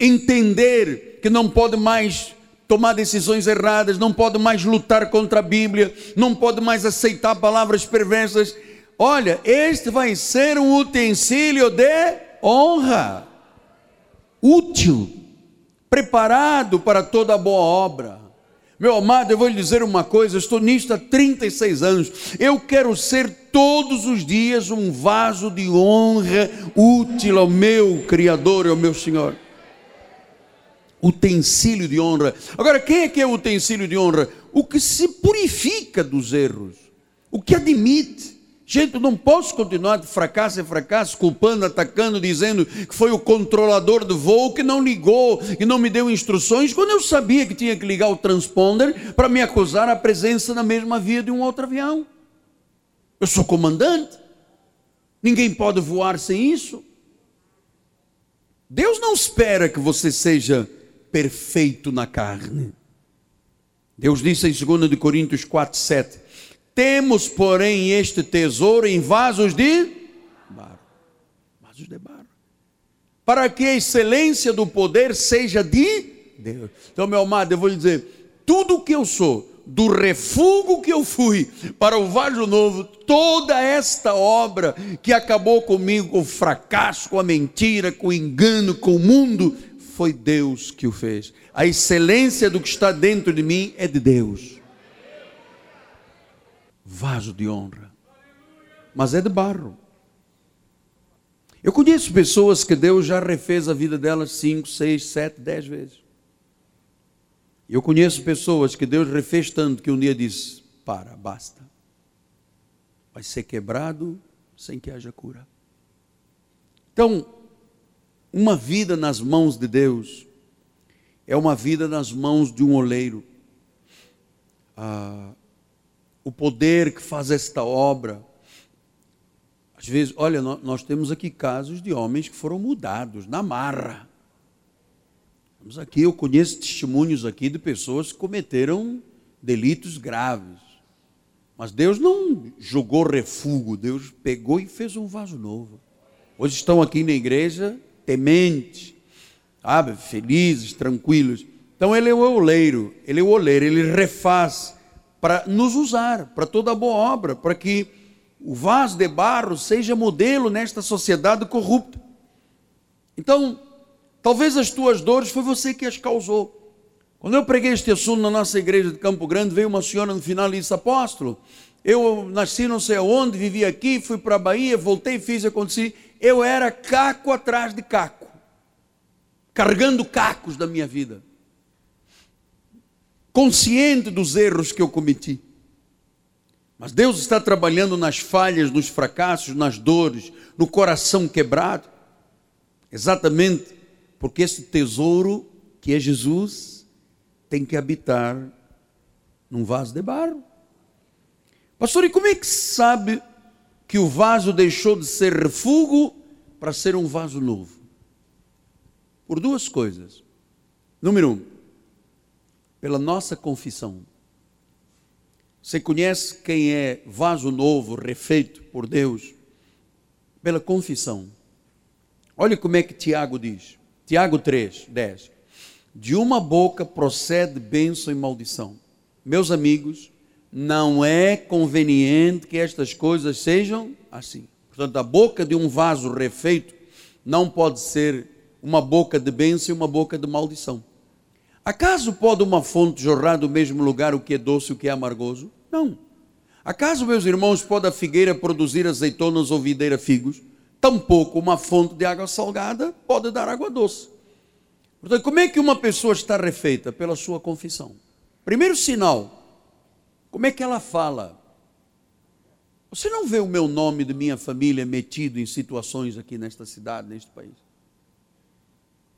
entender que não pode mais tomar decisões erradas, não pode mais lutar contra a Bíblia, não pode mais aceitar palavras perversas, olha, este vai ser um utensílio de honra, útil preparado para toda boa obra. Meu amado, eu vou lhe dizer uma coisa, eu estou nisto há 36 anos. Eu quero ser todos os dias um vaso de honra útil ao meu Criador e ao meu Senhor. Utensílio de honra. Agora, quem é que é o utensílio de honra? O que se purifica dos erros, o que admite Gente, não posso continuar de fracasso em fracasso, culpando, atacando, dizendo que foi o controlador de voo que não ligou e não me deu instruções, quando eu sabia que tinha que ligar o transponder para me acusar a presença na mesma via de um outro avião. Eu sou comandante. Ninguém pode voar sem isso. Deus não espera que você seja perfeito na carne. Deus disse em 2 Coríntios 4, 7: temos, porém, este tesouro em vasos de barro. Vasos de barro. Para que a excelência do poder seja de Deus. Então, meu amado, eu vou lhe dizer: tudo o que eu sou, do refúgio que eu fui para o vaso novo, toda esta obra que acabou comigo, com o fracasso, com a mentira, com o engano, com o mundo, foi Deus que o fez. A excelência do que está dentro de mim é de Deus vaso de honra, mas é de barro. Eu conheço pessoas que Deus já refez a vida delas cinco, seis, sete, dez vezes. Eu conheço pessoas que Deus refez tanto que um dia disse: para, basta. Vai ser quebrado sem que haja cura. Então, uma vida nas mãos de Deus é uma vida nas mãos de um oleiro. Ah, o poder que faz esta obra. Às vezes, olha, nós temos aqui casos de homens que foram mudados na marra. Temos aqui, eu conheço testemunhos aqui de pessoas que cometeram delitos graves. Mas Deus não jogou refúgio, Deus pegou e fez um vaso novo. Hoje estão aqui na igreja tementes, sabe, felizes, tranquilos. Então ele é o oleiro, ele é o oleiro, ele refaz para nos usar, para toda boa obra, para que o vaso de barro seja modelo nesta sociedade corrupta. Então, talvez as tuas dores foi você que as causou. Quando eu preguei este assunto na nossa igreja de Campo Grande, veio uma senhora no final e disse: Apóstolo, eu nasci não sei aonde, vivi aqui, fui para a Bahia, voltei, fiz, aconteci. Eu era caco atrás de caco, carregando cacos da minha vida consciente dos erros que eu cometi. Mas Deus está trabalhando nas falhas, nos fracassos, nas dores, no coração quebrado, exatamente porque esse tesouro que é Jesus tem que habitar num vaso de barro. Pastor, e como é que sabe que o vaso deixou de ser refúgio para ser um vaso novo? Por duas coisas. Número um, pela nossa confissão. Você conhece quem é vaso novo, refeito por Deus? Pela confissão. Olha como é que Tiago diz. Tiago 3, 10. De uma boca procede bênção e maldição. Meus amigos, não é conveniente que estas coisas sejam assim. Portanto, a boca de um vaso refeito não pode ser uma boca de bênção e uma boca de maldição. Acaso pode uma fonte jorrar do mesmo lugar o que é doce e o que é amargoso? Não. Acaso, meus irmãos, pode a figueira produzir azeitonas ou videira figos? Tampouco uma fonte de água salgada pode dar água doce. Portanto, como é que uma pessoa está refeita? Pela sua confissão. Primeiro sinal, como é que ela fala? Você não vê o meu nome de minha família metido em situações aqui nesta cidade, neste país?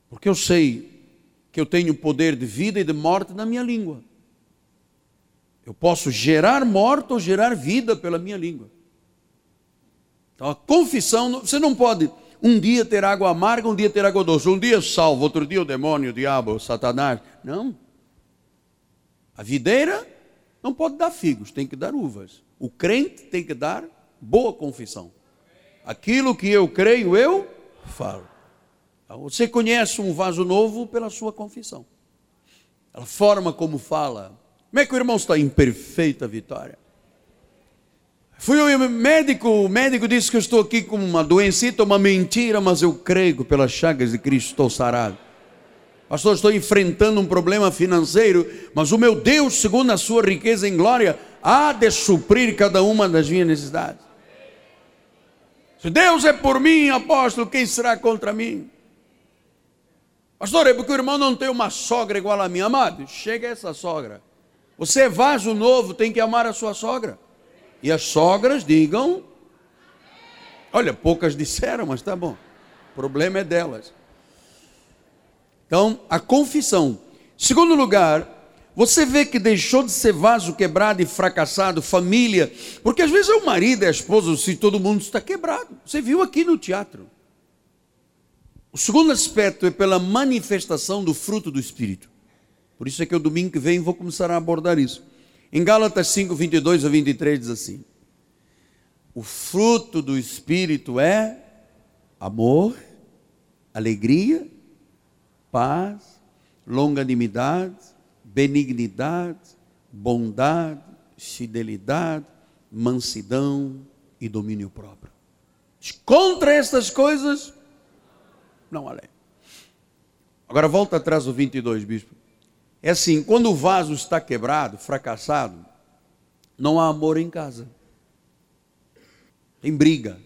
Porque eu sei que eu tenho poder de vida e de morte na minha língua. Eu posso gerar morte ou gerar vida pela minha língua. Então a confissão, você não pode um dia ter água amarga, um dia ter água doce, um dia salvo, outro dia o demônio, o diabo, o satanás. Não. A videira não pode dar figos, tem que dar uvas. O crente tem que dar boa confissão. Aquilo que eu creio, eu falo. Você conhece um vaso novo pela sua confissão. A forma como fala. Como é que o irmão está em perfeita vitória? Fui ao médico, o médico disse que eu estou aqui com uma doença, uma mentira, mas eu creio pelas chagas de Cristo estou sarado. Pastor, estou enfrentando um problema financeiro, mas o meu Deus, segundo a sua riqueza em glória, há de suprir cada uma das minhas necessidades. Se Deus é por mim, apóstolo, quem será contra mim? Pastor, é porque o irmão não tem uma sogra igual a mim. Amado, chega essa sogra. Você é vaso novo, tem que amar a sua sogra. E as sogras digam. Olha, poucas disseram, mas tá bom. O problema é delas. Então, a confissão. Segundo lugar, você vê que deixou de ser vaso quebrado e fracassado, família, porque às vezes é o marido, é a esposa, se todo mundo está quebrado. Você viu aqui no teatro. O segundo aspecto é pela manifestação do fruto do Espírito. Por isso é que o domingo que vem vou começar a abordar isso. Em Gálatas 5, 22 a 23 diz assim: O fruto do Espírito é amor, alegria, paz, longanimidade, benignidade, bondade, fidelidade, mansidão e domínio próprio. Contra estas coisas, não lei. Agora volta atrás do 22, bispo. É assim, quando o vaso está quebrado, fracassado, não há amor em casa. Tem briga.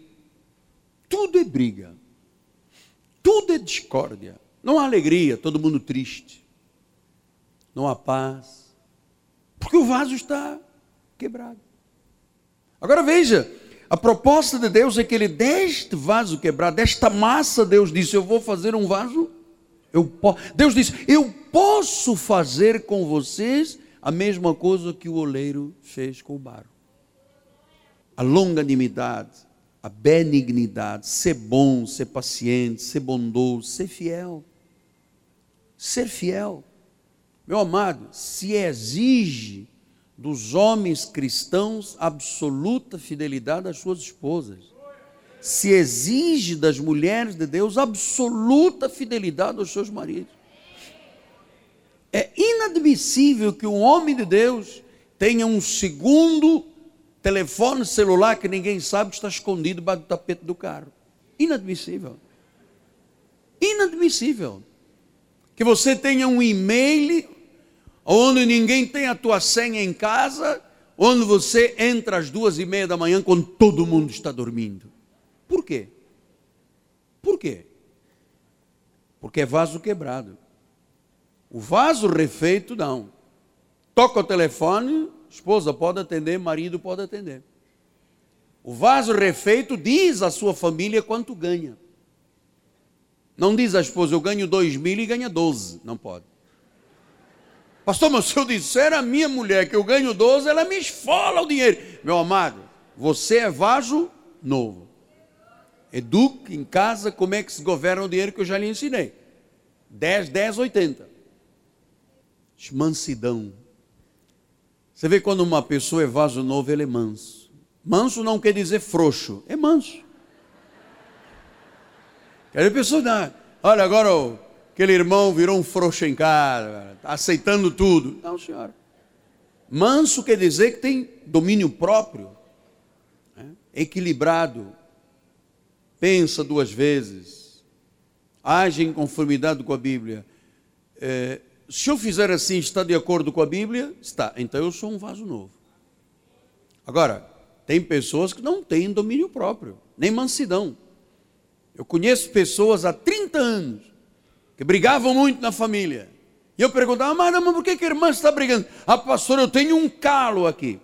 Tudo é briga. Tudo é discórdia. Não há alegria, todo mundo triste. Não há paz. Porque o vaso está quebrado. Agora veja, a proposta de Deus é que ele, deste vaso quebrado, desta massa, Deus disse: Eu vou fazer um vaso eu, Deus disse: Eu posso fazer com vocês a mesma coisa que o oleiro fez com o barro. A longanimidade, a benignidade, ser bom, ser paciente, ser bondoso, ser fiel. Ser fiel. Meu amado, se exige dos homens cristãos absoluta fidelidade às suas esposas se exige das mulheres de Deus absoluta fidelidade aos seus maridos. É inadmissível que um homem de Deus tenha um segundo telefone celular que ninguém sabe que está escondido debaixo do tapete do carro. Inadmissível. Inadmissível. Que você tenha um e-mail onde ninguém tem a tua senha em casa, onde você entra às duas e meia da manhã quando todo mundo está dormindo. Por quê? Por quê? Porque é vaso quebrado. O vaso refeito, não. Toca o telefone, esposa pode atender, marido pode atender. O vaso refeito diz à sua família quanto ganha. Não diz à esposa, eu ganho dois mil e ganha doze. Não pode. Pastor, mas se eu disser à minha mulher que eu ganho doze, ela me esfola o dinheiro. Meu amado, você é vaso novo. Eduque em casa como é que se governa o dinheiro que eu já lhe ensinei. 10, 10, 80. Mansidão. Você vê quando uma pessoa é vaso novo, ele é manso. Manso não quer dizer frouxo, é manso. Quer pessoa, não, olha, agora aquele irmão virou um frouxo em está aceitando tudo. Não, senhora. Manso quer dizer que tem domínio próprio, né? equilibrado, pensa duas vezes, age em conformidade com a Bíblia. É, se eu fizer assim, está de acordo com a Bíblia? Está. Então eu sou um vaso novo. Agora, tem pessoas que não têm domínio próprio, nem mansidão. Eu conheço pessoas há 30 anos que brigavam muito na família. E eu perguntava, mas, mas por que, que a irmã está brigando? Ah, pastor, eu tenho um calo aqui.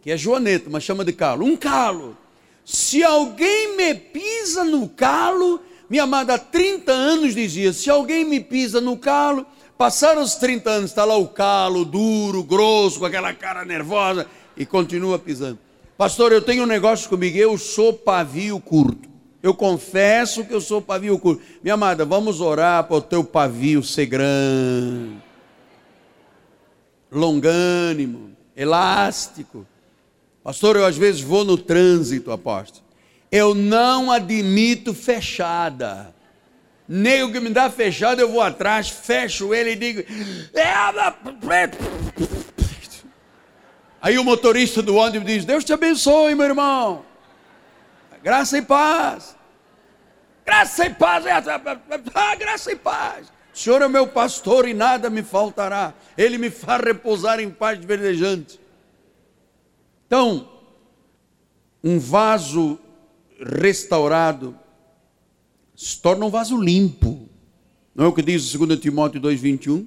Que é Joaneta, mas chama de calo. Um calo. Se alguém me pisa no calo, minha amada há 30 anos dizia: se alguém me pisa no calo, passaram os 30 anos, está lá o calo, duro, grosso, com aquela cara nervosa, e continua pisando. Pastor, eu tenho um negócio comigo, eu sou pavio curto. Eu confesso que eu sou pavio curto. Minha amada, vamos orar para o teu pavio ser grande, longânimo, elástico. Pastor, eu às vezes vou no trânsito, aposto. Eu não admito fechada. Nem o que me dá fechada, eu vou atrás, fecho ele e digo. É, Aí o motorista do ônibus diz: Deus te abençoe, meu irmão. Graça e paz. Graça e paz. Ah, graça e paz. O Senhor é meu pastor e nada me faltará. Ele me faz repousar em paz verdejante. Então, um vaso restaurado se torna um vaso limpo. Não é o que diz 2 Timóteo 2,21?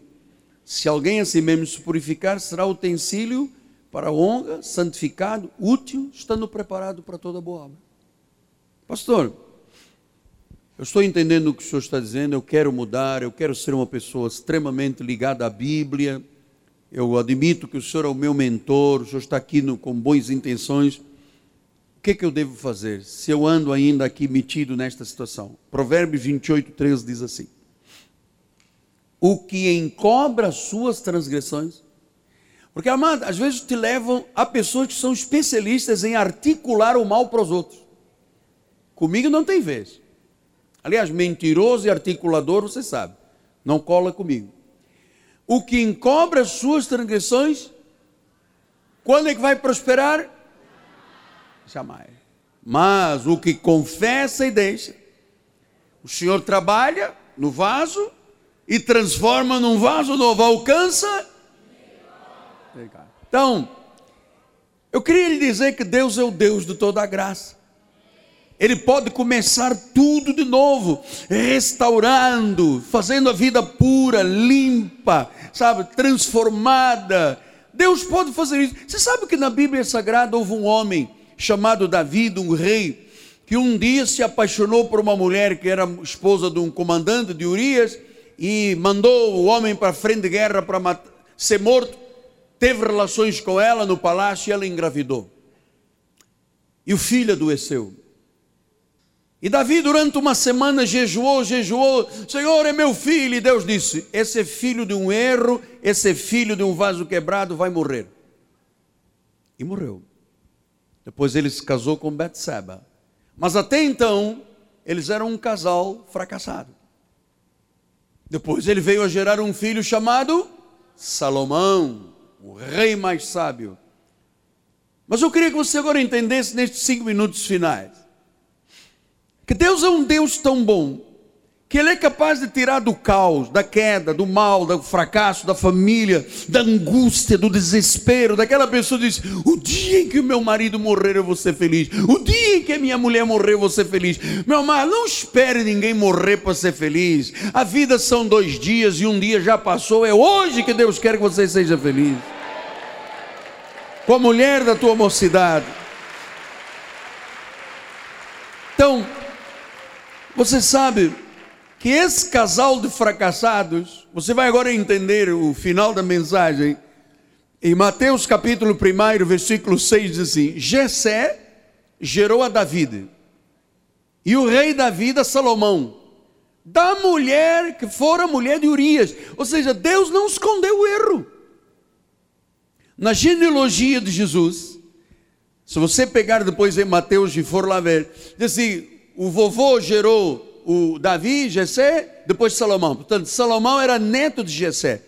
Se alguém a si mesmo se purificar, será utensílio para honra, santificado, útil, estando preparado para toda boa obra. Pastor, eu estou entendendo o que o senhor está dizendo, eu quero mudar, eu quero ser uma pessoa extremamente ligada à Bíblia. Eu admito que o senhor é o meu mentor, o senhor está aqui no, com boas intenções. O que, que eu devo fazer se eu ando ainda aqui metido nesta situação? Provérbios 28, 13 diz assim: O que encobra suas transgressões, porque, amado, às vezes te levam a pessoas que são especialistas em articular o mal para os outros. Comigo não tem vez. Aliás, mentiroso e articulador, você sabe, não cola comigo. O que encobre as suas transgressões, quando é que vai prosperar? Jamais. Mas o que confessa e deixa, o Senhor trabalha no vaso e transforma num vaso novo, alcança. Então, eu queria lhe dizer que Deus é o Deus de toda a graça. Ele pode começar tudo de novo, restaurando, fazendo a vida pura, limpa, sabe, transformada. Deus pode fazer isso. Você sabe que na Bíblia Sagrada houve um homem chamado Davi, um rei, que um dia se apaixonou por uma mulher que era esposa de um comandante de Urias e mandou o homem para a frente de guerra para ser morto. Teve relações com ela no palácio e ela engravidou. E o filho adoeceu. E Davi, durante uma semana, jejuou, jejuou. Senhor, é meu filho. E Deus disse: Esse é filho de um erro, esse é filho de um vaso quebrado, vai morrer. E morreu. Depois ele se casou com Betseba. Mas até então, eles eram um casal fracassado. Depois ele veio a gerar um filho chamado Salomão, o rei mais sábio. Mas eu queria que você agora entendesse nestes cinco minutos finais que Deus é um Deus tão bom, que Ele é capaz de tirar do caos, da queda, do mal, do fracasso, da família, da angústia, do desespero, daquela pessoa que diz: O dia em que o meu marido morrer, eu vou ser feliz. O dia em que a minha mulher morrer, eu vou ser feliz. Meu amado, não espere ninguém morrer para ser feliz. A vida são dois dias e um dia já passou. É hoje que Deus quer que você seja feliz. Com a mulher da tua mocidade. Então, você sabe que esse casal de fracassados, você vai agora entender o final da mensagem. Em Mateus capítulo 1, versículo 6 diz assim: Jessé gerou a David, e o rei David a Salomão, da mulher que fora mulher de Urias. Ou seja, Deus não escondeu o erro. Na genealogia de Jesus, se você pegar depois em Mateus e for lá ver, diz assim: o vovô gerou o Davi, Jessé, depois Salomão. Portanto, Salomão era neto de Jessé.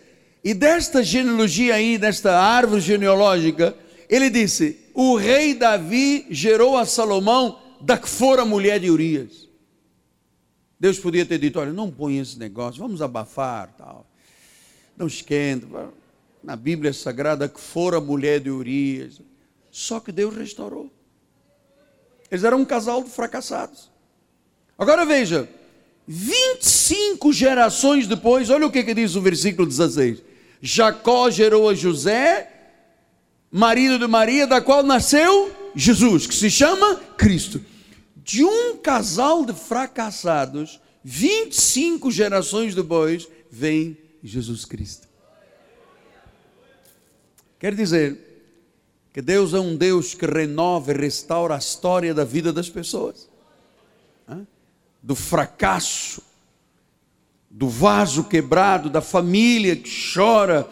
E desta genealogia aí, desta árvore genealógica, ele disse: o rei Davi gerou a Salomão da que fora mulher de Urias. Deus podia ter dito: olha, não põe esse negócio, vamos abafar, tal. Não esquenta. Na Bíblia Sagrada, que fora mulher de Urias. Só que Deus restaurou. Eles eram um casal de fracassados. Agora veja, 25 gerações depois, olha o que, que diz o versículo 16: Jacó gerou a José, marido de Maria, da qual nasceu Jesus, que se chama Cristo. De um casal de fracassados, 25 gerações depois, vem Jesus Cristo. Quer dizer que Deus é um Deus que renova e restaura a história da vida das pessoas do fracasso, do vaso quebrado, da família que chora,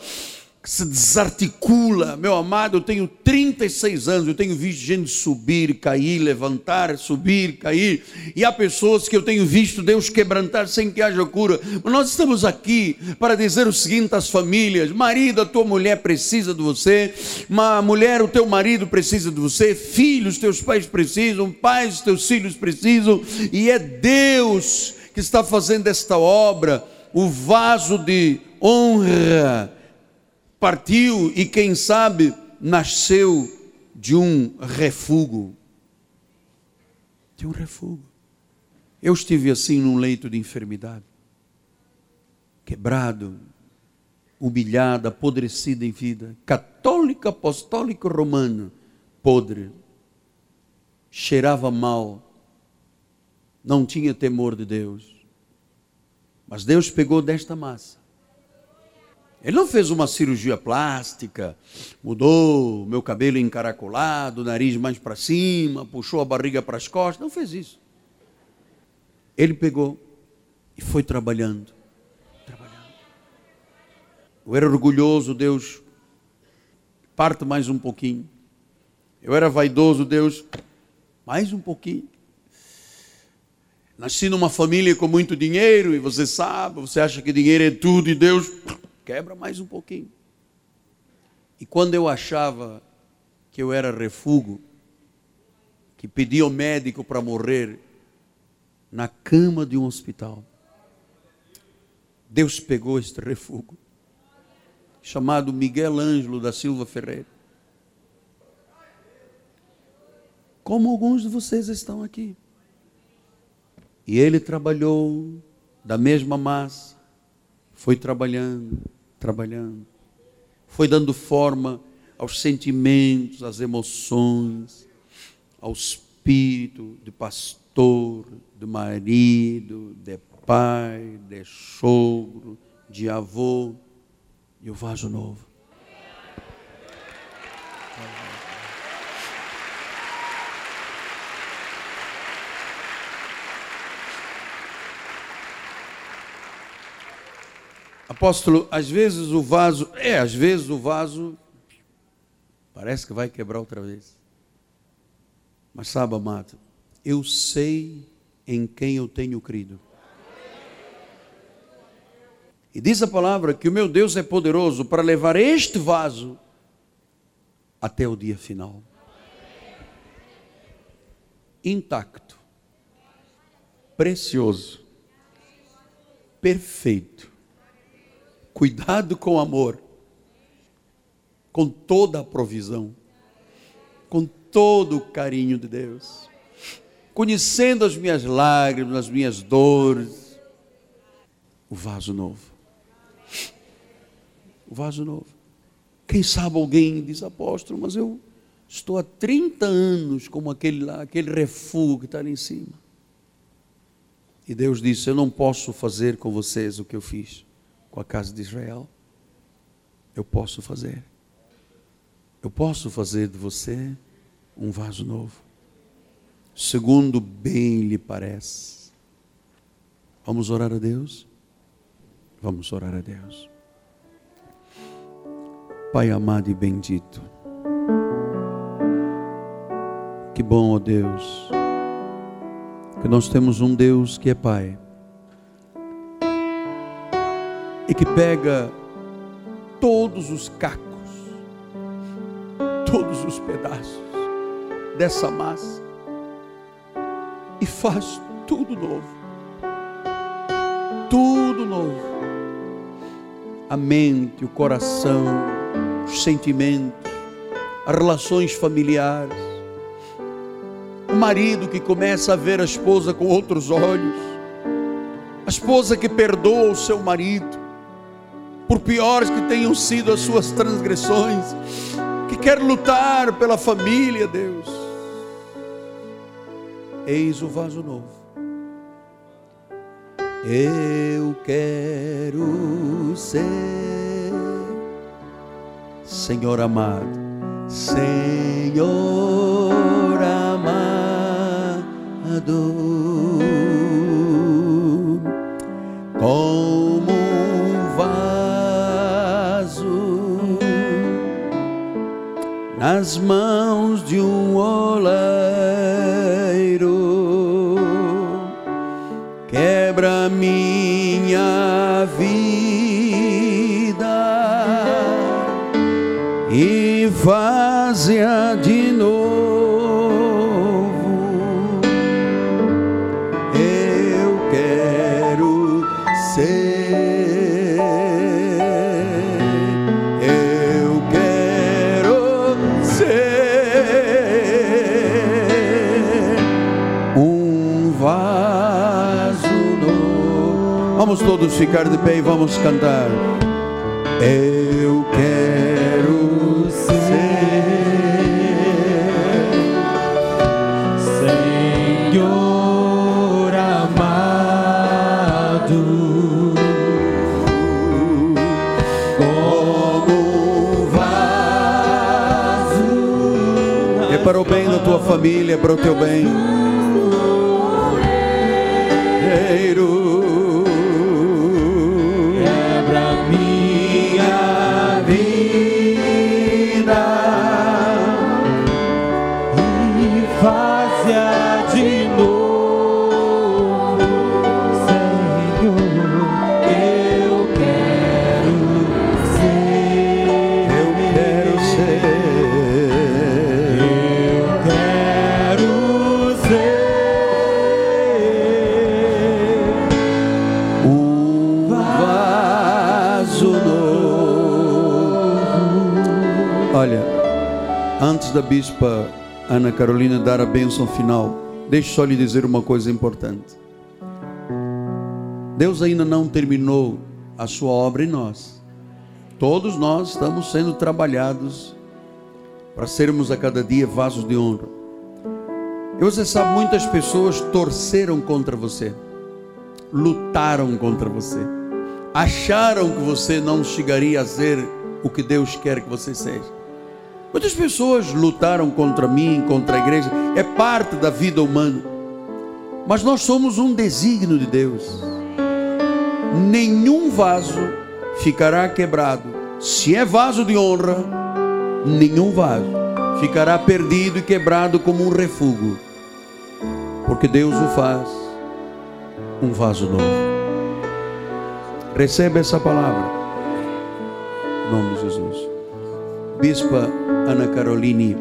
se desarticula. Meu amado, eu tenho 36 anos, eu tenho visto gente subir, cair, levantar, subir, cair. E há pessoas que eu tenho visto Deus quebrantar sem que haja cura. Mas nós estamos aqui para dizer o seguinte às famílias: marido, a tua mulher precisa de você, uma mulher, o teu marido precisa de você, filhos, teus pais precisam, pais, teus filhos precisam, e é Deus que está fazendo esta obra, o vaso de honra partiu e quem sabe nasceu de um refúgio. De um refúgio. Eu estive assim num leito de enfermidade, quebrado, humilhado, apodrecido em vida, católico, apostólico, romano, podre, cheirava mal, não tinha temor de Deus. Mas Deus pegou desta massa ele não fez uma cirurgia plástica, mudou meu cabelo encaracolado, nariz mais para cima, puxou a barriga para as costas, não fez isso. Ele pegou e foi trabalhando, trabalhando. Eu era orgulhoso, Deus, parte mais um pouquinho. Eu era vaidoso, Deus, mais um pouquinho. Nasci numa família com muito dinheiro e você sabe, você acha que dinheiro é tudo e Deus quebra mais um pouquinho. E quando eu achava que eu era refúgio, que pedi ao médico para morrer na cama de um hospital, Deus pegou este refúgio, chamado Miguel Ângelo da Silva Ferreira. Como alguns de vocês estão aqui. E ele trabalhou da mesma massa, foi trabalhando, trabalhando, foi dando forma aos sentimentos, às emoções, ao espírito de pastor, de marido, de pai, de sogro, de avô e o vaso novo. Apóstolo, às vezes o vaso, é, às vezes o vaso parece que vai quebrar outra vez. Mas sabe, amado, eu sei em quem eu tenho crido. E diz a palavra que o meu Deus é poderoso para levar este vaso até o dia final. Intacto, precioso, perfeito cuidado com amor, com toda a provisão, com todo o carinho de Deus, conhecendo as minhas lágrimas, as minhas dores, o vaso novo. O vaso novo. Quem sabe alguém diz, apóstolo, mas eu estou há 30 anos como aquele lá, aquele refúgio que está ali em cima. E Deus disse: Eu não posso fazer com vocês o que eu fiz com a casa de Israel. Eu posso fazer. Eu posso fazer de você um vaso novo, segundo bem lhe parece. Vamos orar a Deus? Vamos orar a Deus. Pai amado e bendito, que bom, ó Deus, que nós temos um Deus que é Pai e que pega todos os cacos, todos os pedaços dessa massa e faz tudo novo. Tudo novo. A mente, o coração, os sentimentos, as relações familiares. O marido que começa a ver a esposa com outros olhos. A esposa que perdoa o seu marido, por piores que tenham sido as suas transgressões, que quer lutar pela família, Deus. Eis o vaso novo. Eu quero ser, Senhor amado, Senhor amado, como nas mãos de um oleiro quebra minha vida e faz-a de todos ficar de pé e vamos cantar. Eu quero ser. Senhor amado, como um vaso. É para o bem da tua família, é para o teu bem. Bispa Ana Carolina dar a bênção final, deixe só lhe dizer uma coisa importante. Deus ainda não terminou a sua obra em nós. Todos nós estamos sendo trabalhados para sermos a cada dia vasos de honra. E você sabe, muitas pessoas torceram contra você lutaram contra você, acharam que você não chegaria a ser o que Deus quer que você seja. Muitas pessoas lutaram contra mim, contra a igreja, é parte da vida humana, mas nós somos um desígnio de Deus. Nenhum vaso ficará quebrado, se é vaso de honra, nenhum vaso ficará perdido e quebrado como um refúgio, porque Deus o faz um vaso novo. Receba essa palavra. Em nome de Jesus. Bispa Ana Caroline.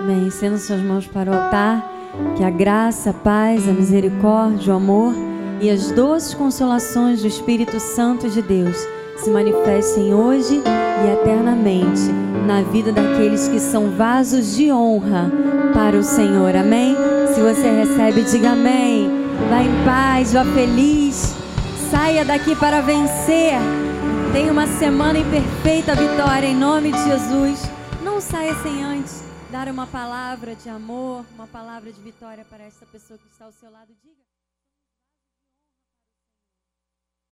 Amém. Estenda suas mãos para o altar. Que a graça, a paz, a misericórdia, o amor e as doces consolações do Espírito Santo de Deus se manifestem hoje e eternamente na vida daqueles que são vasos de honra para o Senhor. Amém? Se você recebe, diga amém. Vá em paz, vá feliz. Saia daqui para vencer. Tenha uma semana em perfeita vitória em nome de Jesus. Não saia sem antes dar uma palavra de amor, uma palavra de vitória para esta pessoa que está ao seu lado. Diga.